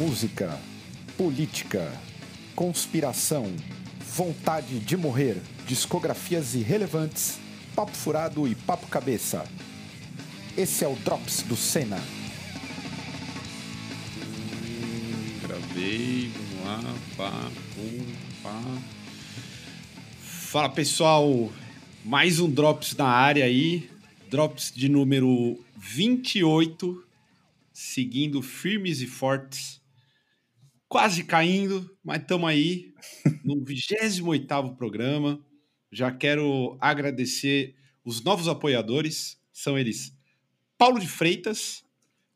música, política, conspiração, vontade de morrer, discografias irrelevantes, papo furado e papo cabeça. Esse é o Drops do Senna. Gravei, vamos lá, pá, pum, pá. Fala pessoal, mais um Drops na área aí, Drops de número 28, seguindo firmes e fortes, quase caindo, mas estamos aí no 28º programa. Já quero agradecer os novos apoiadores, são eles Paulo de Freitas,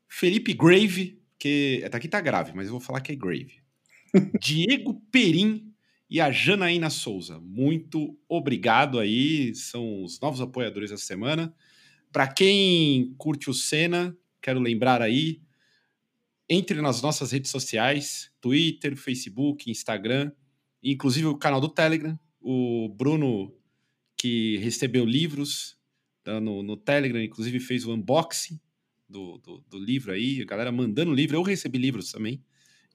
Felipe Grave, que até aqui tá grave, mas eu vou falar que é Grave. Diego Perim e a Janaína Souza. Muito obrigado aí, são os novos apoiadores da semana. Para quem curte o Senna, quero lembrar aí, entre nas nossas redes sociais, Twitter, Facebook, Instagram, inclusive o canal do Telegram. O Bruno, que recebeu livros tá no, no Telegram, inclusive fez o unboxing do, do, do livro aí, a galera mandando livro, eu recebi livros também,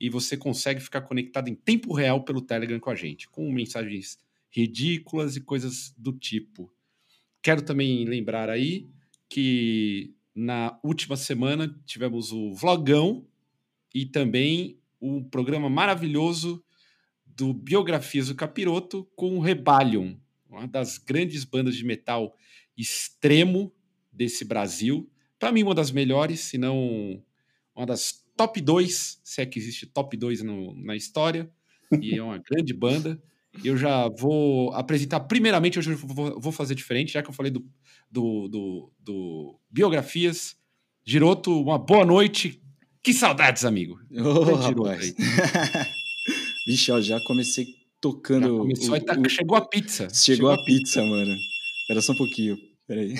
e você consegue ficar conectado em tempo real pelo Telegram com a gente, com mensagens ridículas e coisas do tipo. Quero também lembrar aí que na última semana tivemos o Vlogão e também um programa maravilhoso do Biografias do Capiroto com o Rebellion, uma das grandes bandas de metal extremo desse Brasil. Para mim, uma das melhores, se não uma das top 2, se é que existe top 2 no, na história, e é uma grande banda. Eu já vou apresentar, primeiramente, hoje eu vou, vou fazer diferente, já que eu falei do, do, do, do Biografias. Giroto, uma boa noite. Que saudades, amigo. Ô, rapaz. Vixe, ó, já comecei tocando. Já começou, o, tá, o, chegou a pizza. Chegou, chegou a pizza, pizza, mano. Espera só um pouquinho. Peraí.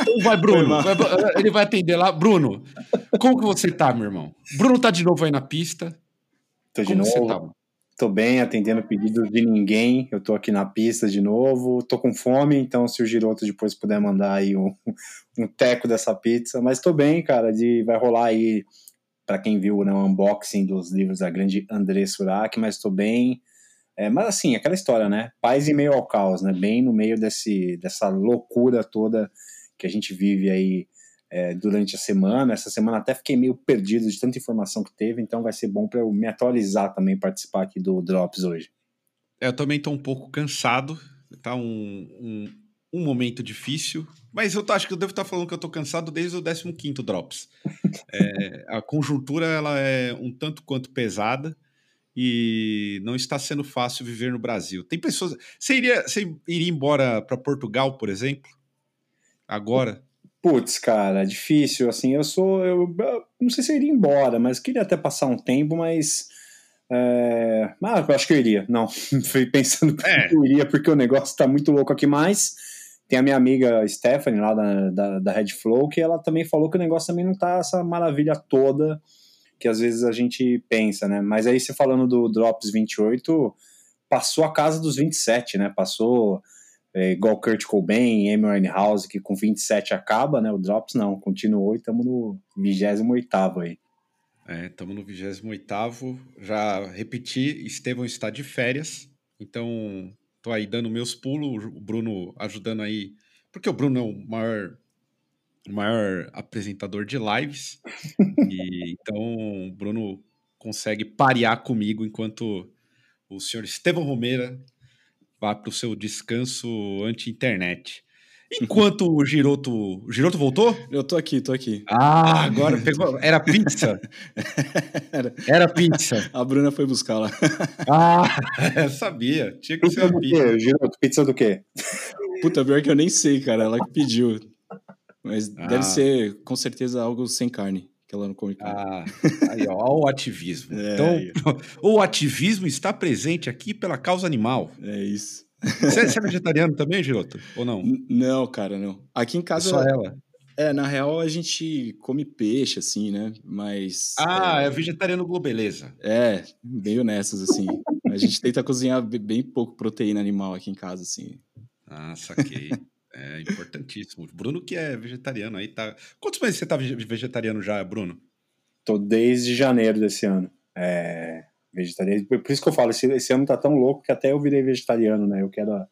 Então vai, Bruno. Vai, ele vai atender lá. Bruno, como que você tá, meu irmão? Bruno tá de novo aí na pista. Tô de como novo. Você tá? Tô bem, atendendo pedidos de ninguém. Eu tô aqui na pista de novo. Tô com fome, então se o Giroto depois puder mandar aí um, um teco dessa pizza. Mas tô bem, cara. De, vai rolar aí, para quem viu né, o unboxing dos livros da grande André Surak, mas tô bem. É, mas assim, aquela história, né? Paz em meio ao caos, né? Bem no meio desse, dessa loucura toda que a gente vive aí é, durante a semana. Essa semana até fiquei meio perdido de tanta informação que teve, então vai ser bom para eu me atualizar também, participar aqui do Drops hoje. É, eu também estou um pouco cansado, tá um, um, um, momento difícil, mas eu tô, acho que eu devo estar tá falando que eu estou cansado desde o 15 Drops. é, a conjuntura ela é um tanto quanto pesada, e não está sendo fácil viver no Brasil. Tem pessoas. Você iria, você iria embora para Portugal, por exemplo? Agora? Putz, cara, difícil. Assim, eu sou. Eu, eu, não sei se eu iria embora, mas queria até passar um tempo, mas. É... Ah, eu acho que eu iria. Não, fui pensando que é. eu iria, porque o negócio tá muito louco aqui, mas. Tem a minha amiga Stephanie lá da, da, da Red Flow, que ela também falou que o negócio também não tá essa maravilha toda que às vezes a gente pensa, né? Mas aí você falando do Drops 28, passou a casa dos 27, né? Passou é, igual Kurt Cobain, Amy Winehouse, que com 27 acaba, né? O Drops não, continuou e estamos no 28 aí. É, estamos no 28 Já repeti, Estevão está de férias, então tô aí dando meus pulos, o Bruno ajudando aí, porque o Bruno é o maior o maior apresentador de lives. e então o Bruno consegue parear comigo enquanto o senhor Estevão Romeira vai para o seu descanso anti-internet. Enquanto o Giroto. O Giroto voltou? Eu tô aqui, tô aqui. Ah, agora pegou. Era pizza. Era, Era pizza. A Bruna foi buscar lá. Ah, sabia. Tinha que pizza ser a pizza. Giroto, pizza do quê? Puta, pior que eu nem sei, cara. Ela que pediu. Mas ah. deve ser, com certeza, algo sem carne, que ela não come carne. Ah, aí, ó, o ativismo. É, então, aí. o ativismo está presente aqui pela causa animal. É isso. Você, você é vegetariano também, Giroto? Ou não? N não, cara, não. Aqui em casa. É só ela. É, na real a gente come peixe, assim, né? Mas. Ah, é, é vegetariano globeleza. É, meio nessas, assim. a gente tenta cozinhar bem pouco proteína animal aqui em casa, assim. Ah, saquei. É importantíssimo. Bruno que é vegetariano aí, tá. Quantos meses você tá vegetariano já, Bruno? Tô desde janeiro desse ano. É, vegetariano. Por isso que eu falo, esse, esse ano tá tão louco que até eu virei vegetariano, né? Eu quero a,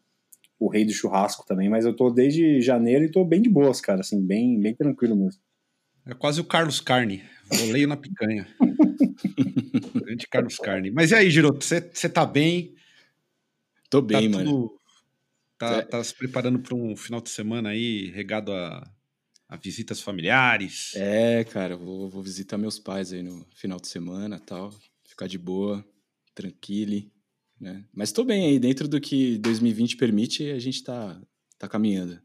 o rei do churrasco também, mas eu tô desde janeiro e tô bem de boas, cara, assim, bem, bem tranquilo mesmo. É quase o Carlos Carne. Voleio na picanha. Grande Carlos Carne. Mas e aí, Giroto, você tá bem? Tô bem, tá mano. Tudo, tá, é. tá se preparando para um final de semana aí, regado a, a visitas familiares? É, cara, vou, vou visitar meus pais aí no final de semana tal. Ficar de boa, tranquilo. Né? Mas tô bem aí, dentro do que 2020 permite, a gente tá, tá caminhando.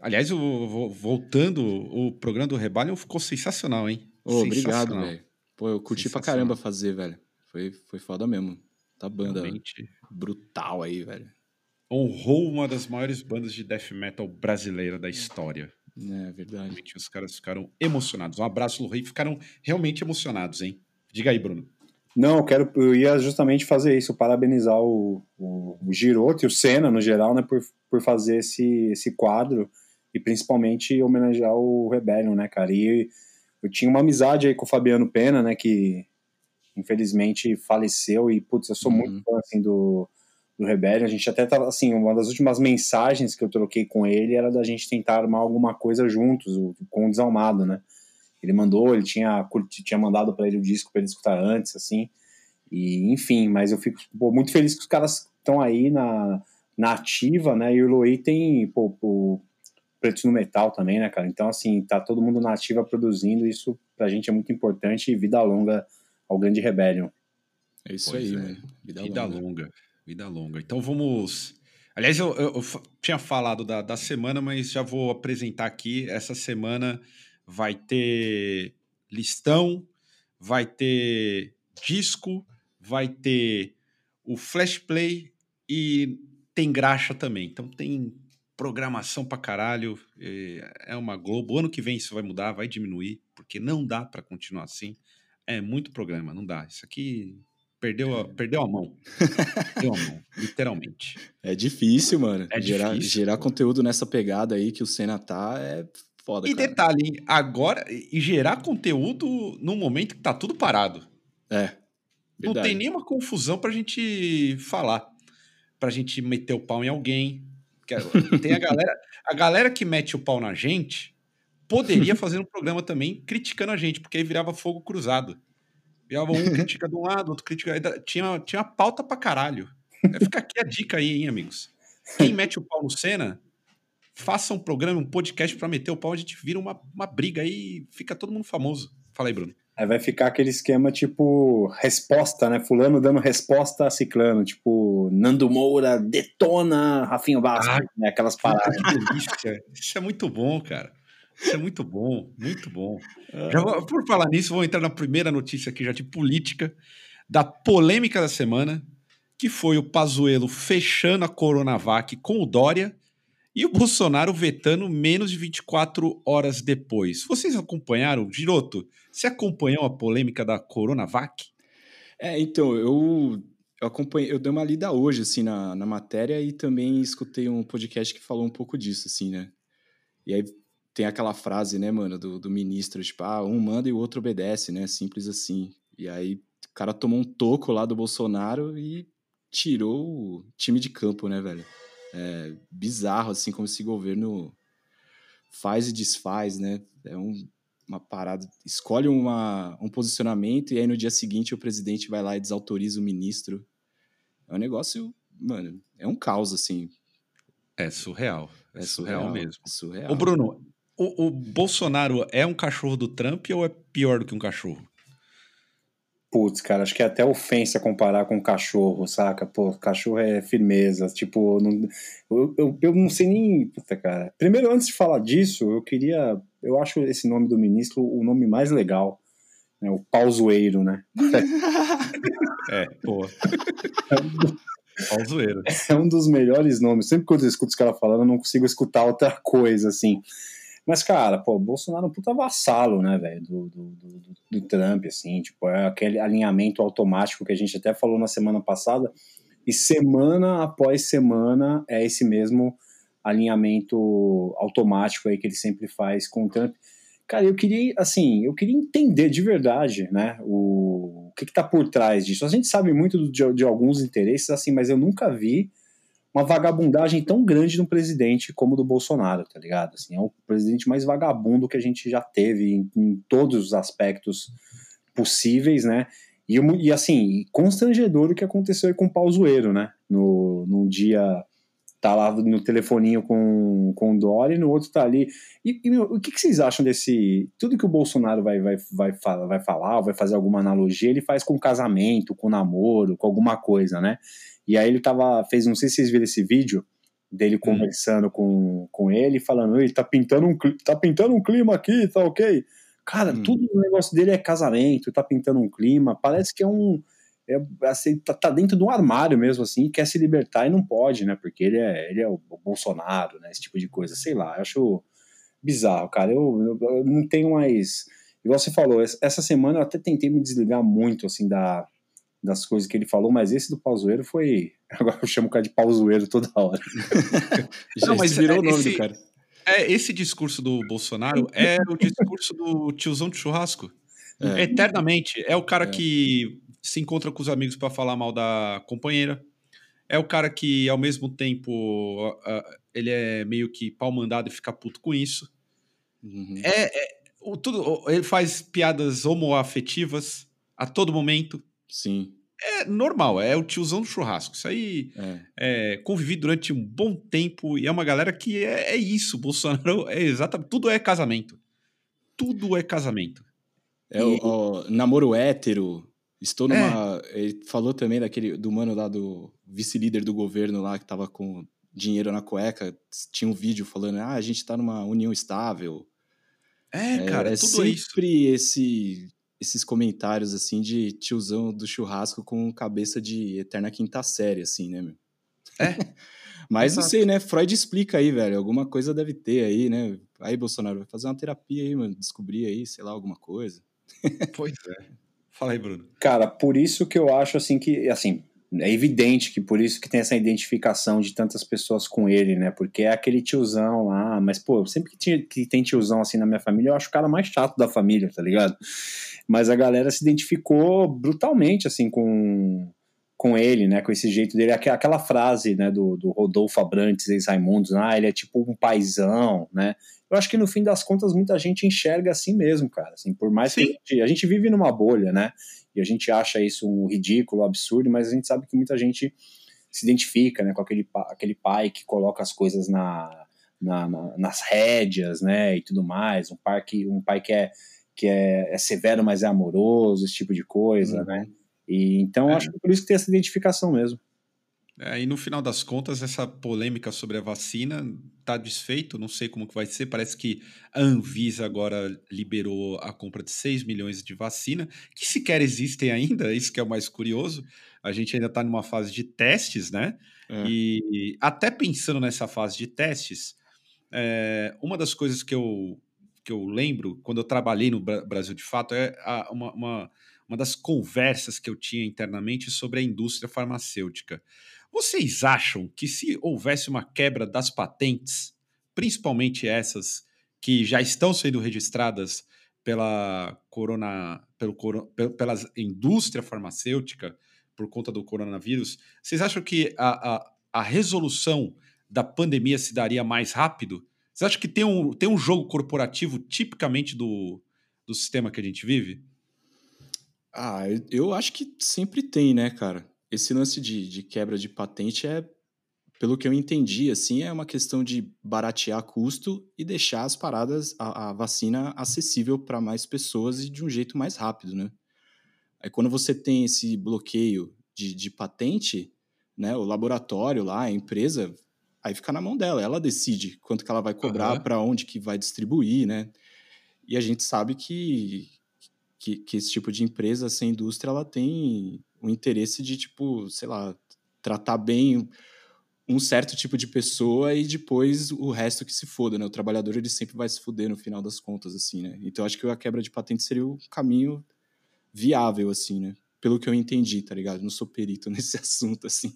Aliás, o, voltando, o programa do Rebellion ficou sensacional, hein? Oh, obrigado, velho. Pô, eu curti pra caramba fazer, velho. Foi, foi foda mesmo. Tá banda Realmente. brutal aí, velho. Honrou uma das maiores bandas de death metal brasileira da história. É, verdade. Realmente, os caras ficaram emocionados. Um abraço, Rei. Ficaram realmente emocionados, hein? Diga aí, Bruno. Não, eu quero, eu ia justamente fazer isso, parabenizar o, o, o Giroto e o Senna, no geral, né, por, por fazer esse, esse quadro e principalmente homenagear o Rebellion, né, cara? E eu tinha uma amizade aí com o Fabiano Pena, né, que infelizmente faleceu e, putz, eu sou uhum. muito fã, assim, do, do Rebellion. A gente até tava, assim, uma das últimas mensagens que eu troquei com ele era da gente tentar armar alguma coisa juntos, com o Desalmado, né? Ele mandou, ele tinha, tinha mandado para ele o disco para ele escutar antes, assim, e enfim, mas eu fico pô, muito feliz que os caras estão aí na, na ativa, né? E o Loi tem, pô, o Preto no Metal também, né, cara? Então, assim, tá todo mundo na ativa produzindo, isso pra gente é muito importante e vida longa ao grande Rebellion. É isso pois aí, é. mano. Vida, vida longa. longa. Vida longa. Então vamos. Aliás, eu, eu, eu, tinha falado da, da semana, mas já vou apresentar aqui. Essa semana vai ter listão, vai ter disco, vai ter o Flash Play e tem graxa também. Então tem programação pra caralho. É uma Globo. Ano que vem isso vai mudar, vai diminuir, porque não dá para continuar assim. É muito programa, não dá. Isso aqui perdeu a, perdeu a mão. perdeu a mão, literalmente. É difícil, mano. É gerar, difícil, gerar conteúdo nessa pegada aí que o Senna tá é foda. E cara. detalhe, agora, e gerar conteúdo num momento que tá tudo parado. É. Verdade. Não tem nenhuma confusão pra gente falar. Pra gente meter o pau em alguém, tem a galera, a galera que mete o pau na gente poderia fazer um programa também criticando a gente, porque aí virava fogo cruzado. Virava um critica de um lado, outro critica. Tinha, tinha pauta pra caralho. Fica aqui a dica aí, hein, amigos. Quem mete o pau no Senna, faça um programa, um podcast para meter o pau, a gente vira uma, uma briga aí e fica todo mundo famoso. Fala aí, Bruno. Aí vai ficar aquele esquema tipo resposta, né? Fulano dando resposta a Ciclano, tipo Nando Moura detona Rafinho Bastos, ah, né? Aquelas paradas. Isso é muito bom, cara. Isso é muito bom, muito bom. Já vou, por falar nisso, vou entrar na primeira notícia aqui já de política, da polêmica da semana, que foi o Pazuello fechando a Coronavac com o Dória e o Bolsonaro vetando menos de 24 horas depois. Vocês acompanharam, Giroto? Você acompanhou a polêmica da Coronavac? É, então, eu, eu acompanhei, eu dei uma lida hoje, assim, na, na matéria e também escutei um podcast que falou um pouco disso, assim, né? E aí tem aquela frase, né, mano, do, do ministro, tipo, ah, um manda e o outro obedece, né? Simples assim. E aí o cara tomou um toco lá do Bolsonaro e tirou o time de campo, né, velho? É bizarro, assim, como esse governo faz e desfaz, né? É um, uma parada. Escolhe uma, um posicionamento e aí no dia seguinte o presidente vai lá e desautoriza o ministro. É um negócio, mano, é um caos, assim. É surreal. É, é surreal, surreal, mesmo. Surreal. Ô, Bruno, o, o Bolsonaro é um cachorro do Trump ou é pior do que um cachorro? Putz, cara, acho que é até ofensa comparar com cachorro, saca? Pô, cachorro é firmeza. Tipo, não, eu, eu, eu, não sei nem. Puta, cara. Primeiro, antes de falar disso, eu queria. Eu acho esse nome do ministro o nome mais legal. Né? O pauzoeiro, né? é, pô. Pauzoeiro. É um dos melhores nomes. Sempre que eu escuto os caras falando, eu não consigo escutar outra coisa, assim. Mas, cara, pô, Bolsonaro é um puta vassalo, né, velho, do, do, do, do, Trump, assim, tipo, é aquele alinhamento automático que a gente até falou na semana passada, e semana após semana é esse mesmo alinhamento automático aí que ele sempre faz com o Trump. Cara, eu queria, assim, eu queria entender de verdade, né, o, o que está por trás disso. A gente sabe muito de, de, alguns interesses, assim, mas eu nunca vi uma vagabundagem tão grande de um presidente como do Bolsonaro, tá ligado? Assim, é o presidente mais vagabundo que a gente já teve em, em todos os aspectos possíveis, né? E, e assim, constrangedor o que aconteceu com o Pausueiro, né? No, num dia tá lá no telefoninho com, com o Dória e no outro tá ali. E, e meu, o que, que, vocês acham desse. Tudo que o Bolsonaro vai, vai, vai, vai falar, vai fazer alguma analogia, ele faz com casamento, com namoro, com alguma coisa, né? E aí ele tava. fez, não sei se vocês viram esse vídeo dele hum. conversando hum. com, com ele, falando, ele tá pintando um, tá pintando um clima aqui, tá ok? Cara, hum. tudo no negócio dele é casamento, tá pintando um clima, parece que é um é, assim, tá, tá, dentro de um armário mesmo, assim, quer se libertar e não pode, né? Porque ele é, ele é o Bolsonaro, né? Esse tipo de coisa. Sei lá, eu acho bizarro, cara. Eu, eu, eu não tenho mais. Igual você falou, essa semana eu até tentei me desligar muito, assim, da, das coisas que ele falou, mas esse do pauzoeiro foi. Agora eu chamo o cara de pauzoeiro toda hora. Já não, mas virou é, o nome esse, do cara. É, esse discurso do Bolsonaro é o discurso do tiozão de churrasco. É. Eternamente. É o cara é. que se encontra com os amigos para falar mal da companheira. É o cara que, ao mesmo tempo, uh, ele é meio que pau mandado e fica puto com isso. Uhum. É, é o, tudo, ele faz piadas homoafetivas a todo momento. Sim. É normal, é o tiozão do churrasco. Isso aí é. é convivi durante um bom tempo e é uma galera que é, é isso. Bolsonaro é exatamente. Tudo é casamento. Tudo é casamento. É e... o, o namoro hétero, Estou é. numa. É. Ele falou também daquele do mano lá do vice-líder do governo lá que tava com dinheiro na cueca. Tinha um vídeo falando: ah, a gente tá numa união estável. É, é cara, é, sempre esse, esses comentários assim de tiozão do churrasco com cabeça de eterna quinta série, assim, né, meu? É. Mas Exato. não sei, né? Freud explica aí, velho. Alguma coisa deve ter aí, né? Aí, Bolsonaro, vai fazer uma terapia aí, mano. Descobrir aí, sei lá, alguma coisa. Pois é. Fala aí, Bruno. Cara, por isso que eu acho assim que, assim, é evidente que por isso que tem essa identificação de tantas pessoas com ele, né? Porque é aquele tiozão lá, mas, pô, sempre que, tinha, que tem tiozão assim na minha família, eu acho o cara mais chato da família, tá ligado? Mas a galera se identificou brutalmente, assim, com, com ele, né? Com esse jeito dele. Aquela frase, né, do, do Rodolfo Abrantes, ex-Raimundos, ah, ele é tipo um paizão, né? eu acho que no fim das contas muita gente enxerga assim mesmo, cara. Assim, por mais Sim. que a gente, a gente, vive numa bolha, né? E a gente acha isso um ridículo, um absurdo, mas a gente sabe que muita gente se identifica, né, com aquele, aquele pai que coloca as coisas na, na, na, nas rédeas, né, e tudo mais. Um pai que, um pai que é que é, é severo, mas é amoroso, esse tipo de coisa, uhum. né? E então é. acho que por isso que tem essa identificação mesmo. É, e no final das contas, essa polêmica sobre a vacina está desfeito, não sei como que vai ser. Parece que a Anvisa agora liberou a compra de 6 milhões de vacina, que sequer existem ainda, isso que é o mais curioso. A gente ainda está numa fase de testes, né? É. E até pensando nessa fase de testes, é, uma das coisas que eu, que eu lembro quando eu trabalhei no Brasil de fato é a, uma, uma, uma das conversas que eu tinha internamente sobre a indústria farmacêutica. Vocês acham que se houvesse uma quebra das patentes, principalmente essas que já estão sendo registradas pela corona, pelo, pela indústria farmacêutica por conta do coronavírus, vocês acham que a, a, a resolução da pandemia se daria mais rápido? Vocês acham que tem um, tem um jogo corporativo tipicamente do, do sistema que a gente vive? Ah, eu acho que sempre tem, né, cara? esse lance de, de quebra de patente é, pelo que eu entendi, assim, é uma questão de baratear custo e deixar as paradas, a, a vacina acessível para mais pessoas e de um jeito mais rápido, né? Aí quando você tem esse bloqueio de, de patente, né, o laboratório lá, a empresa, aí fica na mão dela, ela decide quanto que ela vai cobrar, uhum. para onde que vai distribuir, né? E a gente sabe que, que, que, esse tipo de empresa, essa indústria, ela tem o interesse de, tipo, sei lá, tratar bem um certo tipo de pessoa e depois o resto que se foda, né? O trabalhador, ele sempre vai se fuder no final das contas, assim, né? Então, acho que a quebra de patente seria o caminho viável, assim, né? Pelo que eu entendi, tá ligado? Não sou perito nesse assunto, assim.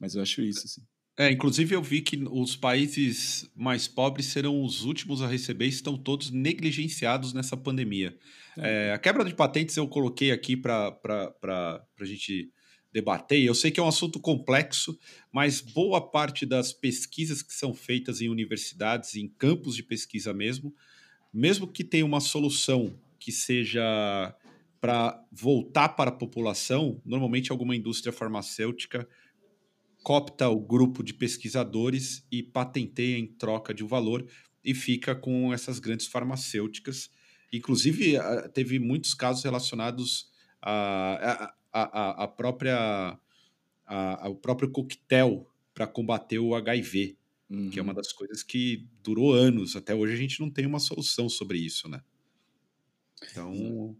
Mas eu acho isso, assim. É, inclusive eu vi que os países mais pobres serão os últimos a receber e estão todos negligenciados nessa pandemia. É. É, a quebra de patentes eu coloquei aqui para a gente debater. Eu sei que é um assunto complexo, mas boa parte das pesquisas que são feitas em universidades, em campos de pesquisa mesmo, mesmo que tenha uma solução que seja para voltar para a população, normalmente alguma indústria farmacêutica copta o grupo de pesquisadores e patenteia em troca de um valor e fica com essas grandes farmacêuticas. Inclusive, teve muitos casos relacionados à a, própria a, ao próprio coquetel para combater o HIV, uhum. que é uma uhum. das coisas que durou anos. Até hoje a gente não tem uma solução sobre isso, né? Então,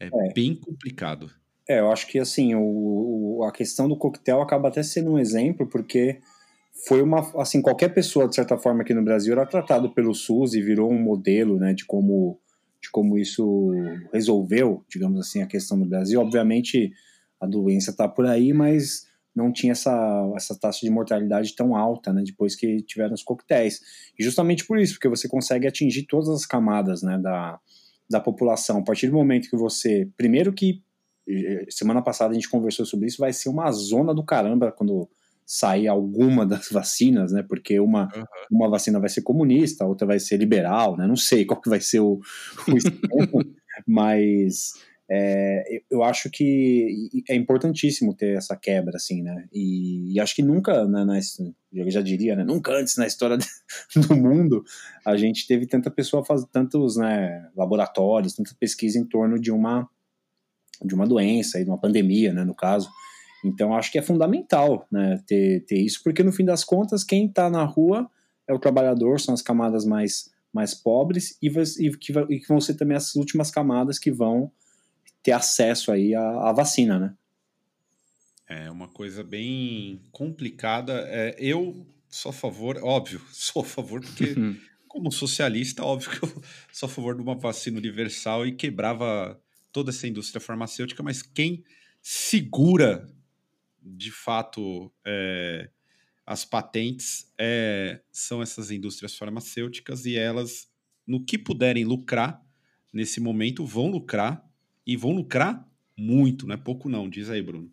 é, é. bem complicado. É, eu acho que assim, o, a questão do coquetel acaba até sendo um exemplo, porque foi uma. Assim, qualquer pessoa, de certa forma, aqui no Brasil era tratado pelo SUS e virou um modelo né, de como de como isso resolveu, digamos assim, a questão no Brasil. Obviamente, a doença está por aí, mas não tinha essa, essa taxa de mortalidade tão alta, né, depois que tiveram os coquetéis. E justamente por isso, porque você consegue atingir todas as camadas, né, da, da população. A partir do momento que você, primeiro que semana passada a gente conversou sobre isso, vai ser uma zona do caramba quando sair alguma das vacinas, né? Porque uma, uhum. uma vacina vai ser comunista, a outra vai ser liberal, né? Não sei qual que vai ser o, o esquema, mas é, eu acho que é importantíssimo ter essa quebra, assim, né? E, e acho que nunca, né, na, eu já diria, né? Nunca antes na história do mundo a gente teve tanta pessoa fazendo tantos né, laboratórios, tanta pesquisa em torno de uma de uma doença, de uma pandemia, né, no caso. Então, acho que é fundamental né, ter, ter isso, porque no fim das contas, quem está na rua é o trabalhador, são as camadas mais, mais pobres e, e, que, e que vão ser também as últimas camadas que vão ter acesso aí à, à vacina, né? É uma coisa bem complicada. É, eu sou a favor, óbvio, sou a favor, porque como socialista, óbvio que eu sou a favor de uma vacina universal e quebrava toda essa indústria farmacêutica, mas quem segura de fato é, as patentes é, são essas indústrias farmacêuticas e elas, no que puderem lucrar nesse momento, vão lucrar e vão lucrar muito, não é pouco não, diz aí, Bruno.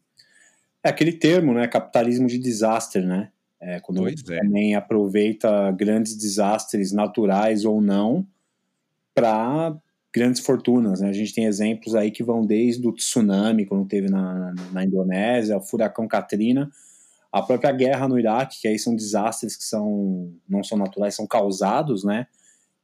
É aquele termo, né, capitalismo de desastre, né? É, quando pois é. também aproveita grandes desastres naturais ou não para grandes fortunas. Né? A gente tem exemplos aí que vão desde o tsunami, quando teve na, na Indonésia, o furacão Katrina, a própria guerra no Iraque, que aí são desastres que são não são naturais, são causados, né?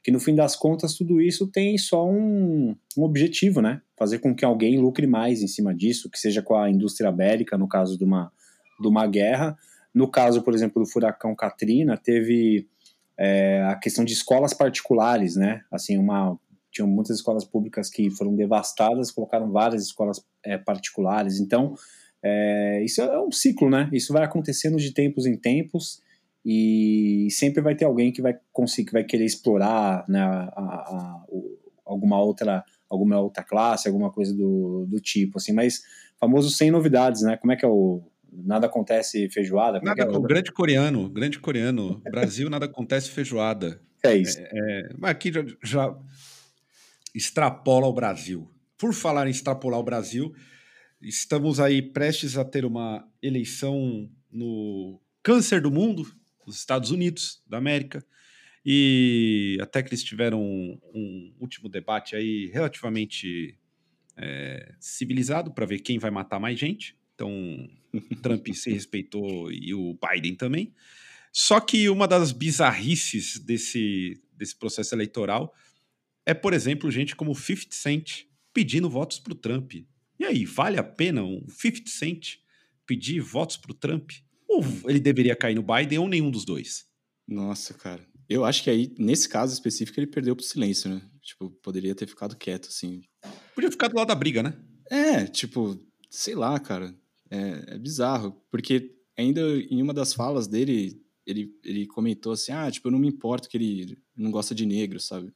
Que no fim das contas tudo isso tem só um, um objetivo, né? Fazer com que alguém lucre mais em cima disso, que seja com a indústria bélica, no caso de uma, de uma guerra. No caso, por exemplo, do furacão Katrina, teve é, a questão de escolas particulares, né? Assim, uma, tinham muitas escolas públicas que foram devastadas, colocaram várias escolas é, particulares. Então, é, isso é um ciclo, né? Isso vai acontecendo de tempos em tempos e sempre vai ter alguém que vai conseguir, que vai querer explorar né, a, a, a, alguma outra alguma outra classe, alguma coisa do, do tipo, assim. Mas famoso sem novidades, né? Como é que é o nada acontece feijoada? É nada, é o grande coreano, grande coreano. Brasil nada acontece feijoada. É isso. É, é, mas aqui já, já extrapola o Brasil. Por falar em extrapolar o Brasil, estamos aí prestes a ter uma eleição no câncer do mundo, nos Estados Unidos da América, e até que eles tiveram um, um último debate aí relativamente é, civilizado para ver quem vai matar mais gente. Então, Trump se respeitou e o Biden também. Só que uma das bizarrices desse, desse processo eleitoral é, por exemplo, gente como 50 Cent pedindo votos para o Trump. E aí, vale a pena um 50 Cent pedir votos para o Trump? Ou ele deveria cair no Biden ou nenhum dos dois? Nossa, cara. Eu acho que aí, nesse caso específico, ele perdeu pro silêncio, né? Tipo, poderia ter ficado quieto, assim. Podia ficar do lado da briga, né? É, tipo, sei lá, cara. É, é bizarro. Porque ainda em uma das falas dele, ele, ele comentou assim: ah, tipo, eu não me importo que ele não gosta de negro, sabe?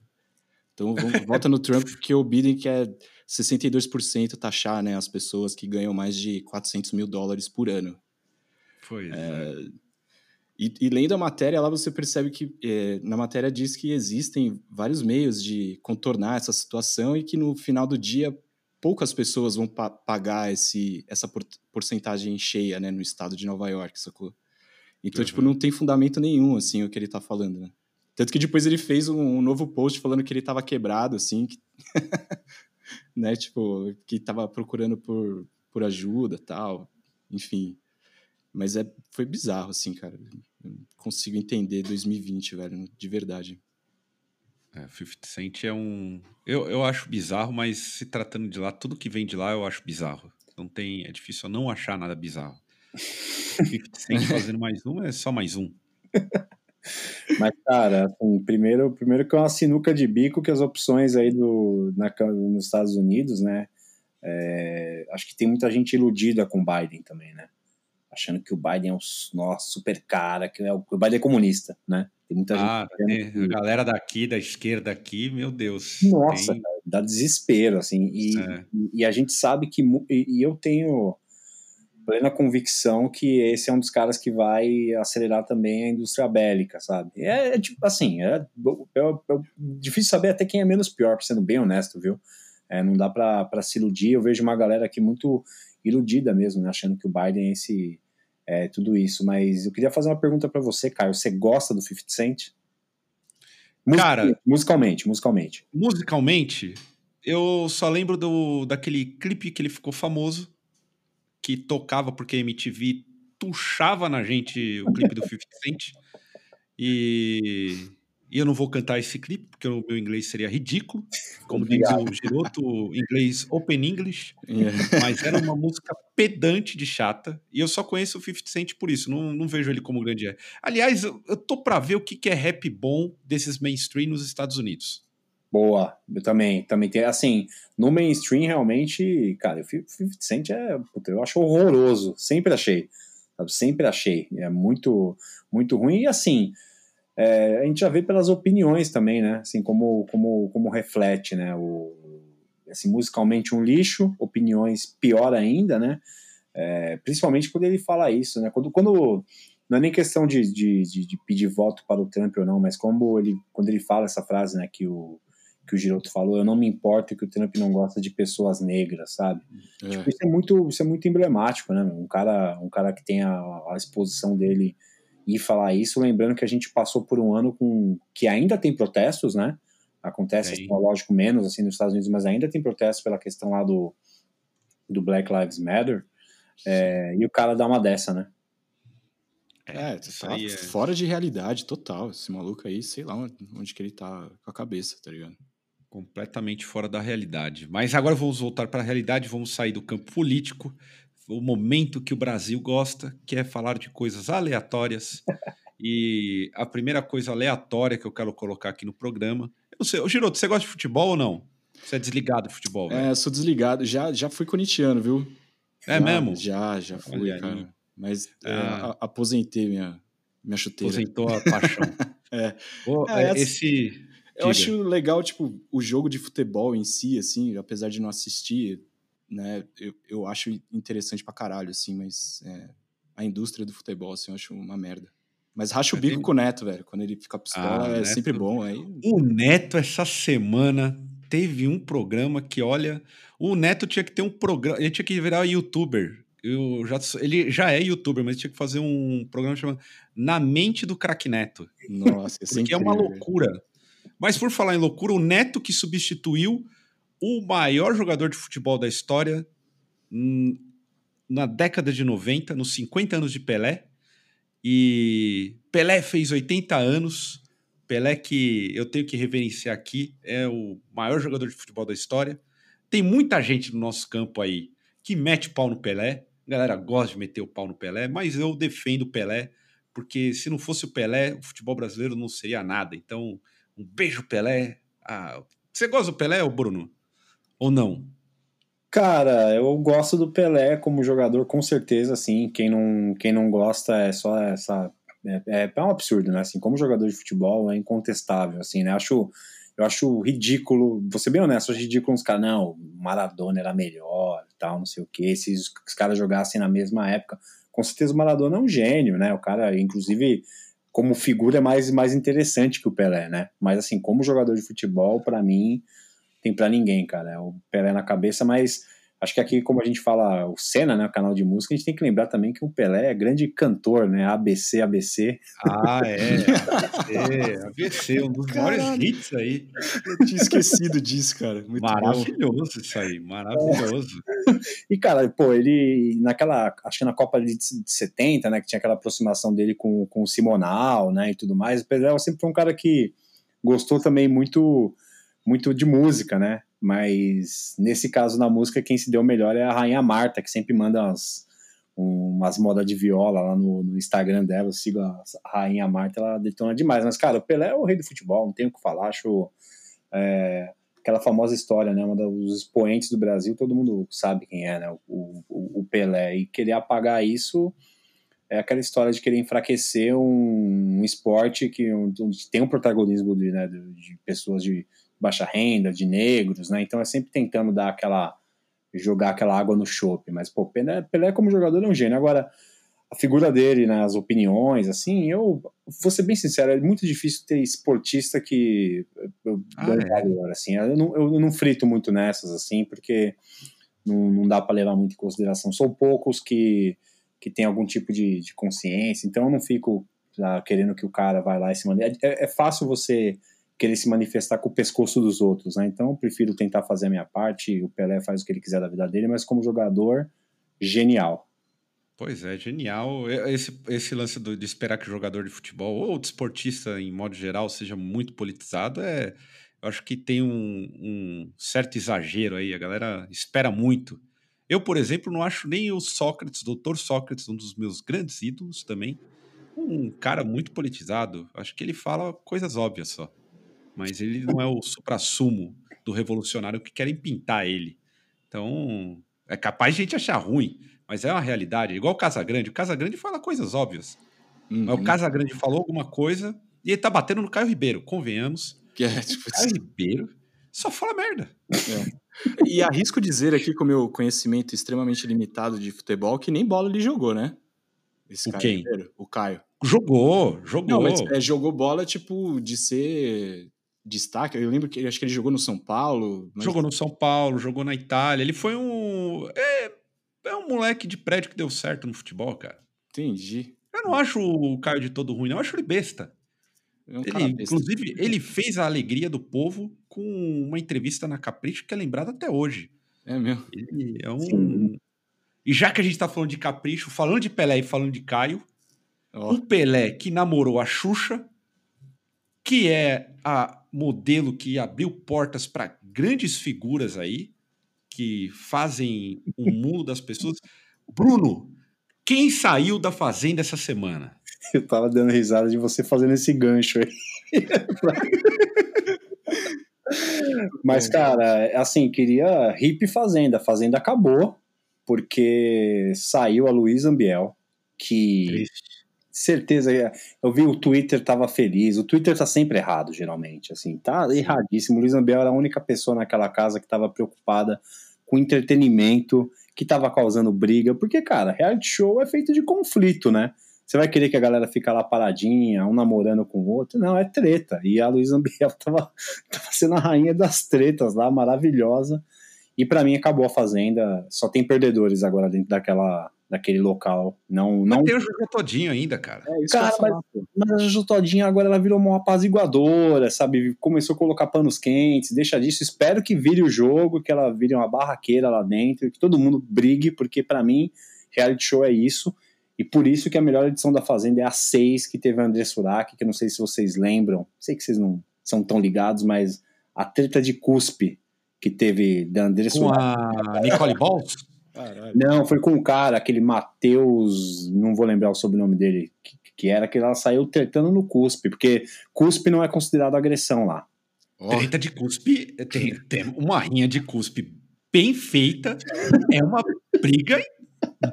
Então vamos, volta no Trump, porque o Biden quer 62% taxar né, as pessoas que ganham mais de 400 mil dólares por ano. Foi. É, E, e, lendo a matéria lá, você percebe que é, na matéria diz que existem vários meios de contornar essa situação e que no final do dia poucas pessoas vão pa pagar esse, essa por porcentagem cheia né, no estado de Nova York, sacou? Então, uhum. tipo, não tem fundamento nenhum, assim, o que ele tá falando, né? Tanto que depois ele fez um, um novo post falando que ele tava quebrado, assim, que... né, tipo, que tava procurando por, por ajuda tal, enfim. Mas é, foi bizarro, assim, cara. Eu não consigo entender 2020, velho, de verdade. É, 50 Cent é um. Eu, eu acho bizarro, mas se tratando de lá, tudo que vem de lá eu acho bizarro. Não tem. É difícil não achar nada bizarro. 50 Cent fazendo mais um é só mais um. Mas, cara, assim, primeiro, primeiro que é uma sinuca de bico que as opções aí do, na, nos Estados Unidos, né? É, acho que tem muita gente iludida com o Biden também, né? achando que o Biden é um nossa, super cara, que é o, Biden é comunista, né? Tem muita ah, gente. A galera daqui, da esquerda aqui, meu Deus. Nossa, tem... cara, dá desespero, assim. E, é. e, a gente sabe que. E, e, eu tenho plena convicção que esse é um dos caras que vai acelerar também a indústria bélica, sabe? É, é tipo assim, é, é, é, difícil saber até quem é menos pior, sendo bem honesto, viu? É, não dá para se iludir. Eu vejo uma galera aqui muito iludida mesmo, né, achando que o Biden é esse é, tudo isso. Mas eu queria fazer uma pergunta para você, Caio. Você gosta do 50 Cent? Cara, musicalmente, musicalmente. Musicalmente, eu só lembro do, daquele clipe que ele ficou famoso, que tocava porque a MTV tuchava na gente o clipe do 50 Cent. E e eu não vou cantar esse clipe, porque o meu inglês seria ridículo. Como diz o Giroto, inglês Open English. Yeah. Mas era uma música pedante de chata. E eu só conheço o 50 Cent por isso. Não, não vejo ele como grande é. Aliás, eu, eu tô pra ver o que, que é rap bom desses mainstream nos Estados Unidos. Boa, eu também, também tem, assim, no mainstream realmente, cara, o 50 Cent é, puta, eu acho horroroso, sempre achei, sabe? sempre achei, é muito, muito ruim, e assim, é, a gente já vê pelas opiniões também, né? Assim, como, como, como reflete, né? O, assim, musicalmente um lixo, opiniões pior ainda, né? É, principalmente quando ele fala isso, né? Quando, quando não é nem questão de, de, de, de, pedir voto para o Trump ou não, mas como ele, quando ele fala essa frase, né? Que o, que o Giroto falou, eu não me importo que o Trump não gosta de pessoas negras, sabe? É. Tipo, isso é muito, isso é muito emblemático, né? Um cara, um cara que tem a, a exposição dele e falar isso, lembrando que a gente passou por um ano com que ainda tem protestos, né? Acontece, assim, lógico, menos assim nos Estados Unidos, mas ainda tem protestos pela questão lá do, do Black Lives Matter. É, e o cara dá uma dessa, né? É, tá é... fora de realidade total. Esse maluco aí, sei lá onde que ele tá com a cabeça, tá ligado? Completamente fora da realidade. Mas agora vamos voltar para a realidade, vamos sair do campo político o momento que o Brasil gosta, que é falar de coisas aleatórias. e a primeira coisa aleatória que eu quero colocar aqui no programa. Eu não sei, ô Giroto, você gosta de futebol ou não? Você é desligado de futebol? É, sou desligado. Já, já fui corintiano, viu? É mesmo? Já, já fui, Olha cara. Aí. Mas é, é aposentei minha, minha chuteira. Aposentou a paixão. é. É, esse. Eu acho legal, tipo, o jogo de futebol em si, assim, apesar de não assistir, né? Eu, eu acho interessante pra caralho, assim, mas é, a indústria do futebol, assim, eu acho uma merda. Mas racha o bico com o Neto, velho. Quando ele fica pistola, ah, é Neto, sempre bom. Aí... O Neto, essa semana, teve um programa que, olha, o Neto tinha que ter um programa, ele tinha que virar youtuber. Eu já, ele já é youtuber, mas tinha que fazer um programa chamado Na Mente do Crack Neto. Nossa, é Porque é uma loucura. Mas por falar em loucura, o Neto que substituiu o maior jogador de futebol da história hum, na década de 90, nos 50 anos de Pelé. E Pelé fez 80 anos. Pelé, que eu tenho que reverenciar aqui, é o maior jogador de futebol da história. Tem muita gente no nosso campo aí que mete pau no Pelé. A galera gosta de meter o pau no Pelé, mas eu defendo o Pelé, porque se não fosse o Pelé, o futebol brasileiro não seria nada. Então, um beijo, Pelé. Ah, você gosta do Pelé, Bruno? ou não? Cara, eu gosto do Pelé como jogador, com certeza, assim. Quem não, quem não gosta é só essa. É, é, um absurdo, né? Assim, como jogador de futebol é incontestável, assim, né? Acho, eu acho ridículo, vou ser bem honesto, acho ridículo uns caras, não, Maradona era melhor tal, não sei o que, se os, os caras jogassem na mesma época. com certeza o Maradona é um gênio, né? O cara, inclusive, como figura é mais, mais interessante que o Pelé, né? Mas assim, como jogador de futebol, para mim, tem para ninguém, cara. É o Pelé na cabeça, mas Acho que aqui, como a gente fala o Senna, né, o canal de música, a gente tem que lembrar também que o Pelé é grande cantor, né? ABC, ABC. Ah, é. ABC, ABC um dos Caralho. maiores hits aí. Eu tinha esquecido disso, cara. Muito maravilhoso bom. isso aí, maravilhoso. e, cara, pô, ele, naquela, acho que na Copa de 70, né, que tinha aquela aproximação dele com, com o Simonal, né, e tudo mais, o Pelé sempre foi um cara que gostou também muito, muito de música, né? Mas nesse caso, na música, quem se deu melhor é a Rainha Marta, que sempre manda umas, umas modas de viola lá no, no, Instagram dela. Eu sigo a Rainha Marta, ela detona demais. Mas, cara, o Pelé é o rei do futebol, não tenho o que falar. Acho é, aquela famosa história, né? Um dos expoentes do Brasil, todo mundo sabe quem é, né? O, o, o Pelé. E querer apagar isso é aquela história de querer enfraquecer um, um esporte que onde tem um protagonismo de, né, de pessoas de baixa renda, de negros, né? Então é sempre tentando dar aquela jogar aquela água no chope, mas pô, Pelé, Pelé como jogador é um gênio. Agora a figura dele, né, as opiniões, assim, eu vou ser bem sincero, é muito difícil ter esportista que eu ah, é. assim, eu não, eu não frito muito nessas, assim, porque não, não dá para levar muito em consideração. São poucos que, que têm algum tipo de, de consciência, então eu não fico já, querendo que o cara vai lá e se mande. É, é fácil você querer se manifestar com o pescoço dos outros, né? Então eu prefiro tentar fazer a minha parte, o Pelé faz o que ele quiser da vida dele, mas como jogador, genial. Pois é, genial. Esse, esse lance do, de esperar que o jogador de futebol ou desportista, em modo geral, seja muito politizado, é, eu acho que tem um, um certo exagero aí. A galera espera muito. Eu, por exemplo, não acho nem o Sócrates, doutor Sócrates, um dos meus grandes ídolos também, um cara muito politizado. Acho que ele fala coisas óbvias só mas ele não é o supra-sumo do revolucionário que querem pintar ele. Então, é capaz de a gente achar ruim, mas é uma realidade. Igual o Casagrande. O Casagrande fala coisas óbvias. Uhum. Mas o. Casagrande falou alguma coisa e ele tá batendo no Caio Ribeiro, convenhamos. Que é, tipo, Caio Ribeiro só fala merda. É. E arrisco dizer aqui, com o meu conhecimento extremamente limitado de futebol, que nem bola ele jogou, né? Esse o Caio quem? Ribeiro, o Caio. Jogou, jogou. Não, mas é, jogou bola, tipo, de ser destaque. Eu lembro que acho que ele jogou no São Paulo. Mas... Jogou no São Paulo, jogou na Itália. Ele foi um. É, é um moleque de prédio que deu certo no futebol, cara. Entendi. Eu não acho o Caio de todo ruim, não. Eu acho ele besta. É um ele, besta. Inclusive, ele fez a alegria do povo com uma entrevista na Capricho que é lembrada até hoje. É mesmo. Ele é um. Sim. E já que a gente tá falando de Capricho, falando de Pelé e falando de Caio, oh. o Pelé que namorou a Xuxa, que é a modelo que abriu portas para grandes figuras aí, que fazem o mundo das pessoas. Bruno, quem saiu da Fazenda essa semana? Eu tava dando risada de você fazendo esse gancho aí. Mas, cara, assim, queria hip Fazenda. A Fazenda acabou, porque saiu a Luísa Ambiel, que Triste certeza. Eu vi o Twitter tava feliz. O Twitter tá sempre errado, geralmente. Assim, tá erradíssimo. O Luiz Ambiel era a única pessoa naquela casa que tava preocupada com entretenimento, que tava causando briga. Porque, cara, reality show é feito de conflito, né? Você vai querer que a galera fique lá paradinha, um namorando com o outro? Não, é treta. E a Luísa Ambiel tava, tava sendo a rainha das tretas lá, maravilhosa. E para mim acabou a Fazenda. Só tem perdedores agora dentro daquela daquele local. Não, não... tem o Jojo Todinho ainda, cara. É, cara, mas, mas, a Jojo Todinho agora ela virou uma apaziguadora, sabe? Começou a colocar panos quentes, deixa disso. Espero que vire o jogo, que ela vire uma barraqueira lá dentro, que todo mundo brigue, porque para mim, reality show é isso. E por isso que a melhor edição da Fazenda é a 6, que teve a André Surak, que não sei se vocês lembram, sei que vocês não são tão ligados, mas a treta de cuspe que teve da André Surak. Com a Nicole Balls? Não, foi com o cara, aquele Matheus, não vou lembrar o sobrenome dele, que, que, era que ela saiu tretando no cuspe, porque cuspe não é considerado agressão lá. Oh. Treta de cuspe, tem, tem uma rinha de cuspe bem feita, é uma briga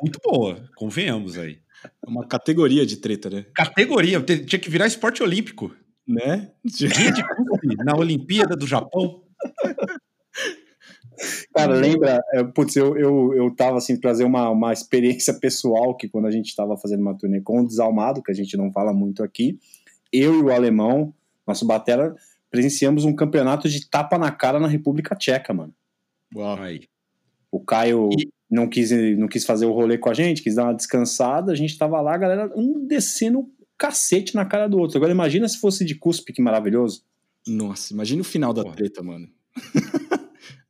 muito boa, convenhamos aí. É uma categoria de treta, né? Categoria, tinha que virar esporte olímpico. Né? Rinha de cuspe na Olimpíada do Japão. Cara, lembra, é, putz, eu, eu, eu tava assim, trazer uma, uma experiência pessoal que quando a gente tava fazendo uma turnê com o Desalmado, que a gente não fala muito aqui, eu e o alemão, nosso batera, presenciamos um campeonato de tapa na cara na República Tcheca, mano. Uau. Aí. O Caio e... não, quis, não quis fazer o rolê com a gente, quis dar uma descansada, a gente tava lá, a galera, um descendo cacete na cara do outro. Agora imagina se fosse de cuspe, que maravilhoso. Nossa, imagina o final da Porra. treta, mano.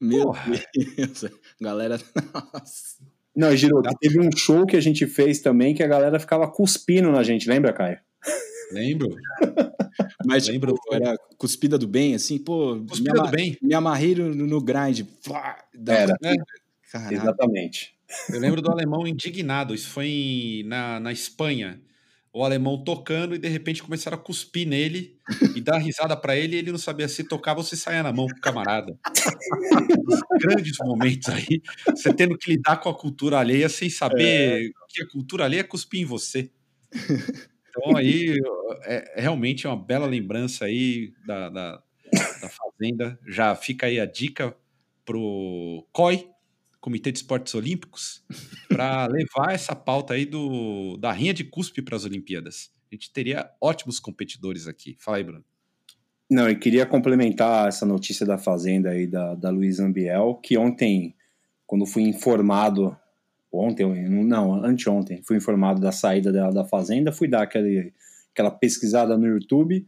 Meu Porra. Deus, galera. Nossa. Não, Giro, teve um show que a gente fez também que a galera ficava cuspindo na gente, lembra, Caio? Lembro. Mas, Lembro, tipo, era cuspida do bem, assim, pô. Cuspida do bem. Me amarrei no, no grind. era. É. Exatamente. Eu lembro do alemão indignado. Isso foi em, na, na Espanha. O alemão tocando e de repente começaram a cuspir nele e dar risada para ele. E ele não sabia se tocava ou se saia na mão camarada. grandes momentos aí. Você tendo que lidar com a cultura alheia sem saber é. que a cultura alheia é cuspir em você. Então aí é, é realmente uma bela lembrança aí da, da, da Fazenda. Já fica aí a dica pro COI, Comitê de Esportes Olímpicos, para levar essa pauta aí do, da rinha de cuspe para as Olimpíadas. A gente teria ótimos competidores aqui. Fala aí, Bruno. Não, eu queria complementar essa notícia da Fazenda aí da, da Luiz Ambiel, que ontem, quando fui informado ontem, não, anteontem, fui informado da saída dela da Fazenda, fui dar aquele, aquela pesquisada no YouTube.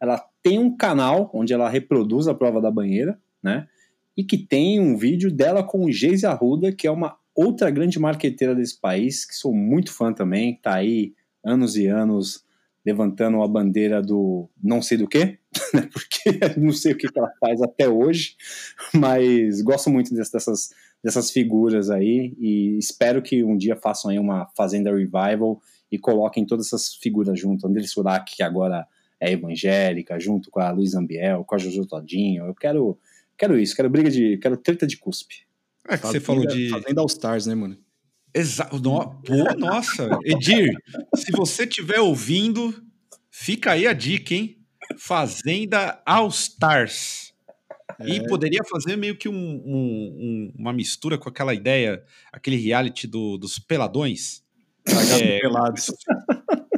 Ela tem um canal onde ela reproduz a prova da banheira, né? E que tem um vídeo dela com o Geise Arruda, que é uma outra grande marqueteira desse país, que sou muito fã também, tá aí anos e anos levantando a bandeira do não sei do que, né? porque não sei o que ela faz até hoje, mas gosto muito dessas, dessas figuras aí e espero que um dia façam aí uma Fazenda Revival e coloquem todas essas figuras junto. André Surak, que agora é evangélica, junto com a Luiz Ambiel, com a Jojo Todinho. Eu quero, quero isso, quero briga de. quero treta de cuspe. É que você falou de. Fazenda All Stars, né, mano? Exato. No... Pô, nossa. Edir, se você estiver ouvindo, fica aí a dica, hein? Fazenda All Stars. É. E poderia fazer meio que um, um, uma mistura com aquela ideia, aquele reality do, dos peladões. É, pelados.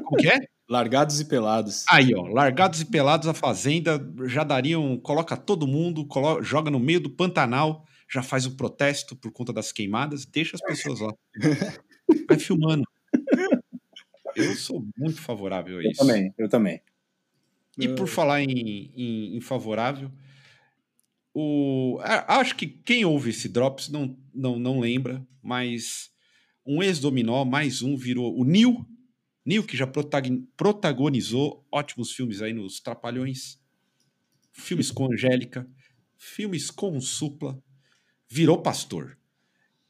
Como que é? Largados e pelados. Aí, ó, largados e pelados a fazenda já dariam, coloca todo mundo, coloca, joga no meio do Pantanal, já faz o um protesto por conta das queimadas, deixa as pessoas lá. Vai filmando. Eu sou muito favorável a isso. Eu também, eu também. E por falar em, em, em favorável, o, acho que quem ouve esse Drops não, não, não lembra, mas um ex-dominó, mais um, virou o Neil. Neil, que já protagonizou ótimos filmes aí nos Trapalhões, filmes com Angélica, filmes com Supla, virou pastor.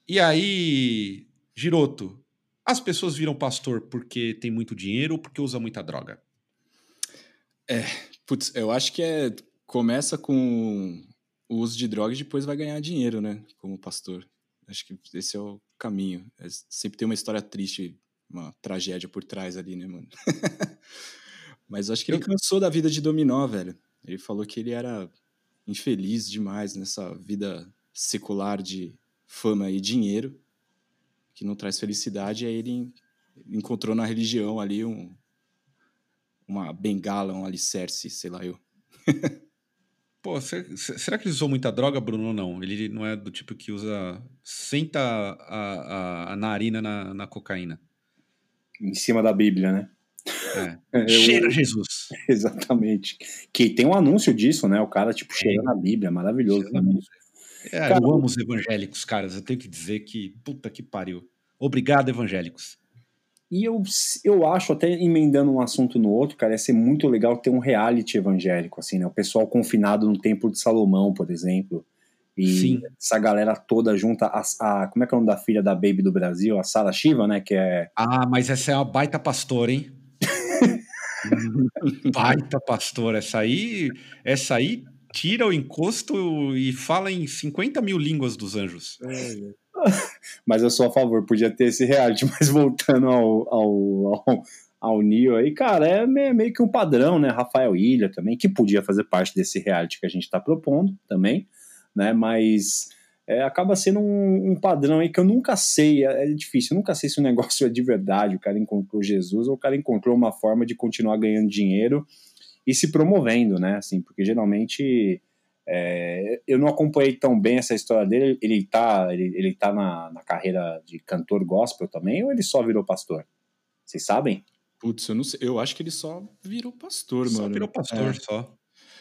E aí, Giroto, as pessoas viram pastor porque tem muito dinheiro ou porque usa muita droga? É, putz, eu acho que é começa com o uso de droga e depois vai ganhar dinheiro, né, como pastor. Acho que esse é o caminho. É, sempre tem uma história triste, uma tragédia por trás ali, né, mano? Mas acho que ele cansou da vida de dominó, velho. Ele falou que ele era infeliz demais nessa vida secular de fama e dinheiro, que não traz felicidade. E aí ele encontrou na religião ali um, uma bengala, um alicerce, sei lá eu. Pô, será que ele usou muita droga, Bruno, ou não? Ele não é do tipo que usa. senta a, a, a narina na, na cocaína. Em cima da Bíblia, né? É. Eu, cheira Jesus. Exatamente. Que tem um anúncio disso, né? O cara, tipo, cheira na Bíblia, maravilhoso. Né? É, cara, eu amo os evangélicos, caras. Eu tenho que dizer que, puta que pariu. Obrigado, evangélicos. E eu, eu acho, até emendando um assunto no outro, cara, ia ser muito legal ter um reality evangélico, assim, né? O pessoal confinado no Templo de Salomão, por exemplo. E Sim. essa galera toda junta, a, a, como é que é o nome da filha da Baby do Brasil? A Sara Shiva, né? Que é... Ah, mas essa é uma baita pastora, hein? baita pastora. Essa aí, essa aí tira o encosto e fala em 50 mil línguas dos anjos. É, mas eu sou a favor, podia ter esse reality, mas voltando ao, ao, ao, ao Neo aí, cara, é meio que um padrão, né? Rafael Ilha também, que podia fazer parte desse reality que a gente está propondo também, né? Mas é, acaba sendo um, um, padrão aí que eu nunca sei, é, é, difícil, eu nunca sei se o negócio é de verdade, o cara encontrou Jesus ou o cara encontrou uma forma de continuar ganhando dinheiro e se promovendo, né? Assim, porque geralmente é, eu não acompanhei tão bem essa história dele. Ele tá, ele, ele tá na, na carreira de cantor gospel também ou ele só virou pastor? Vocês sabem? Putz, eu não sei. Eu acho que ele só virou pastor, só mano. Só virou pastor, é. só.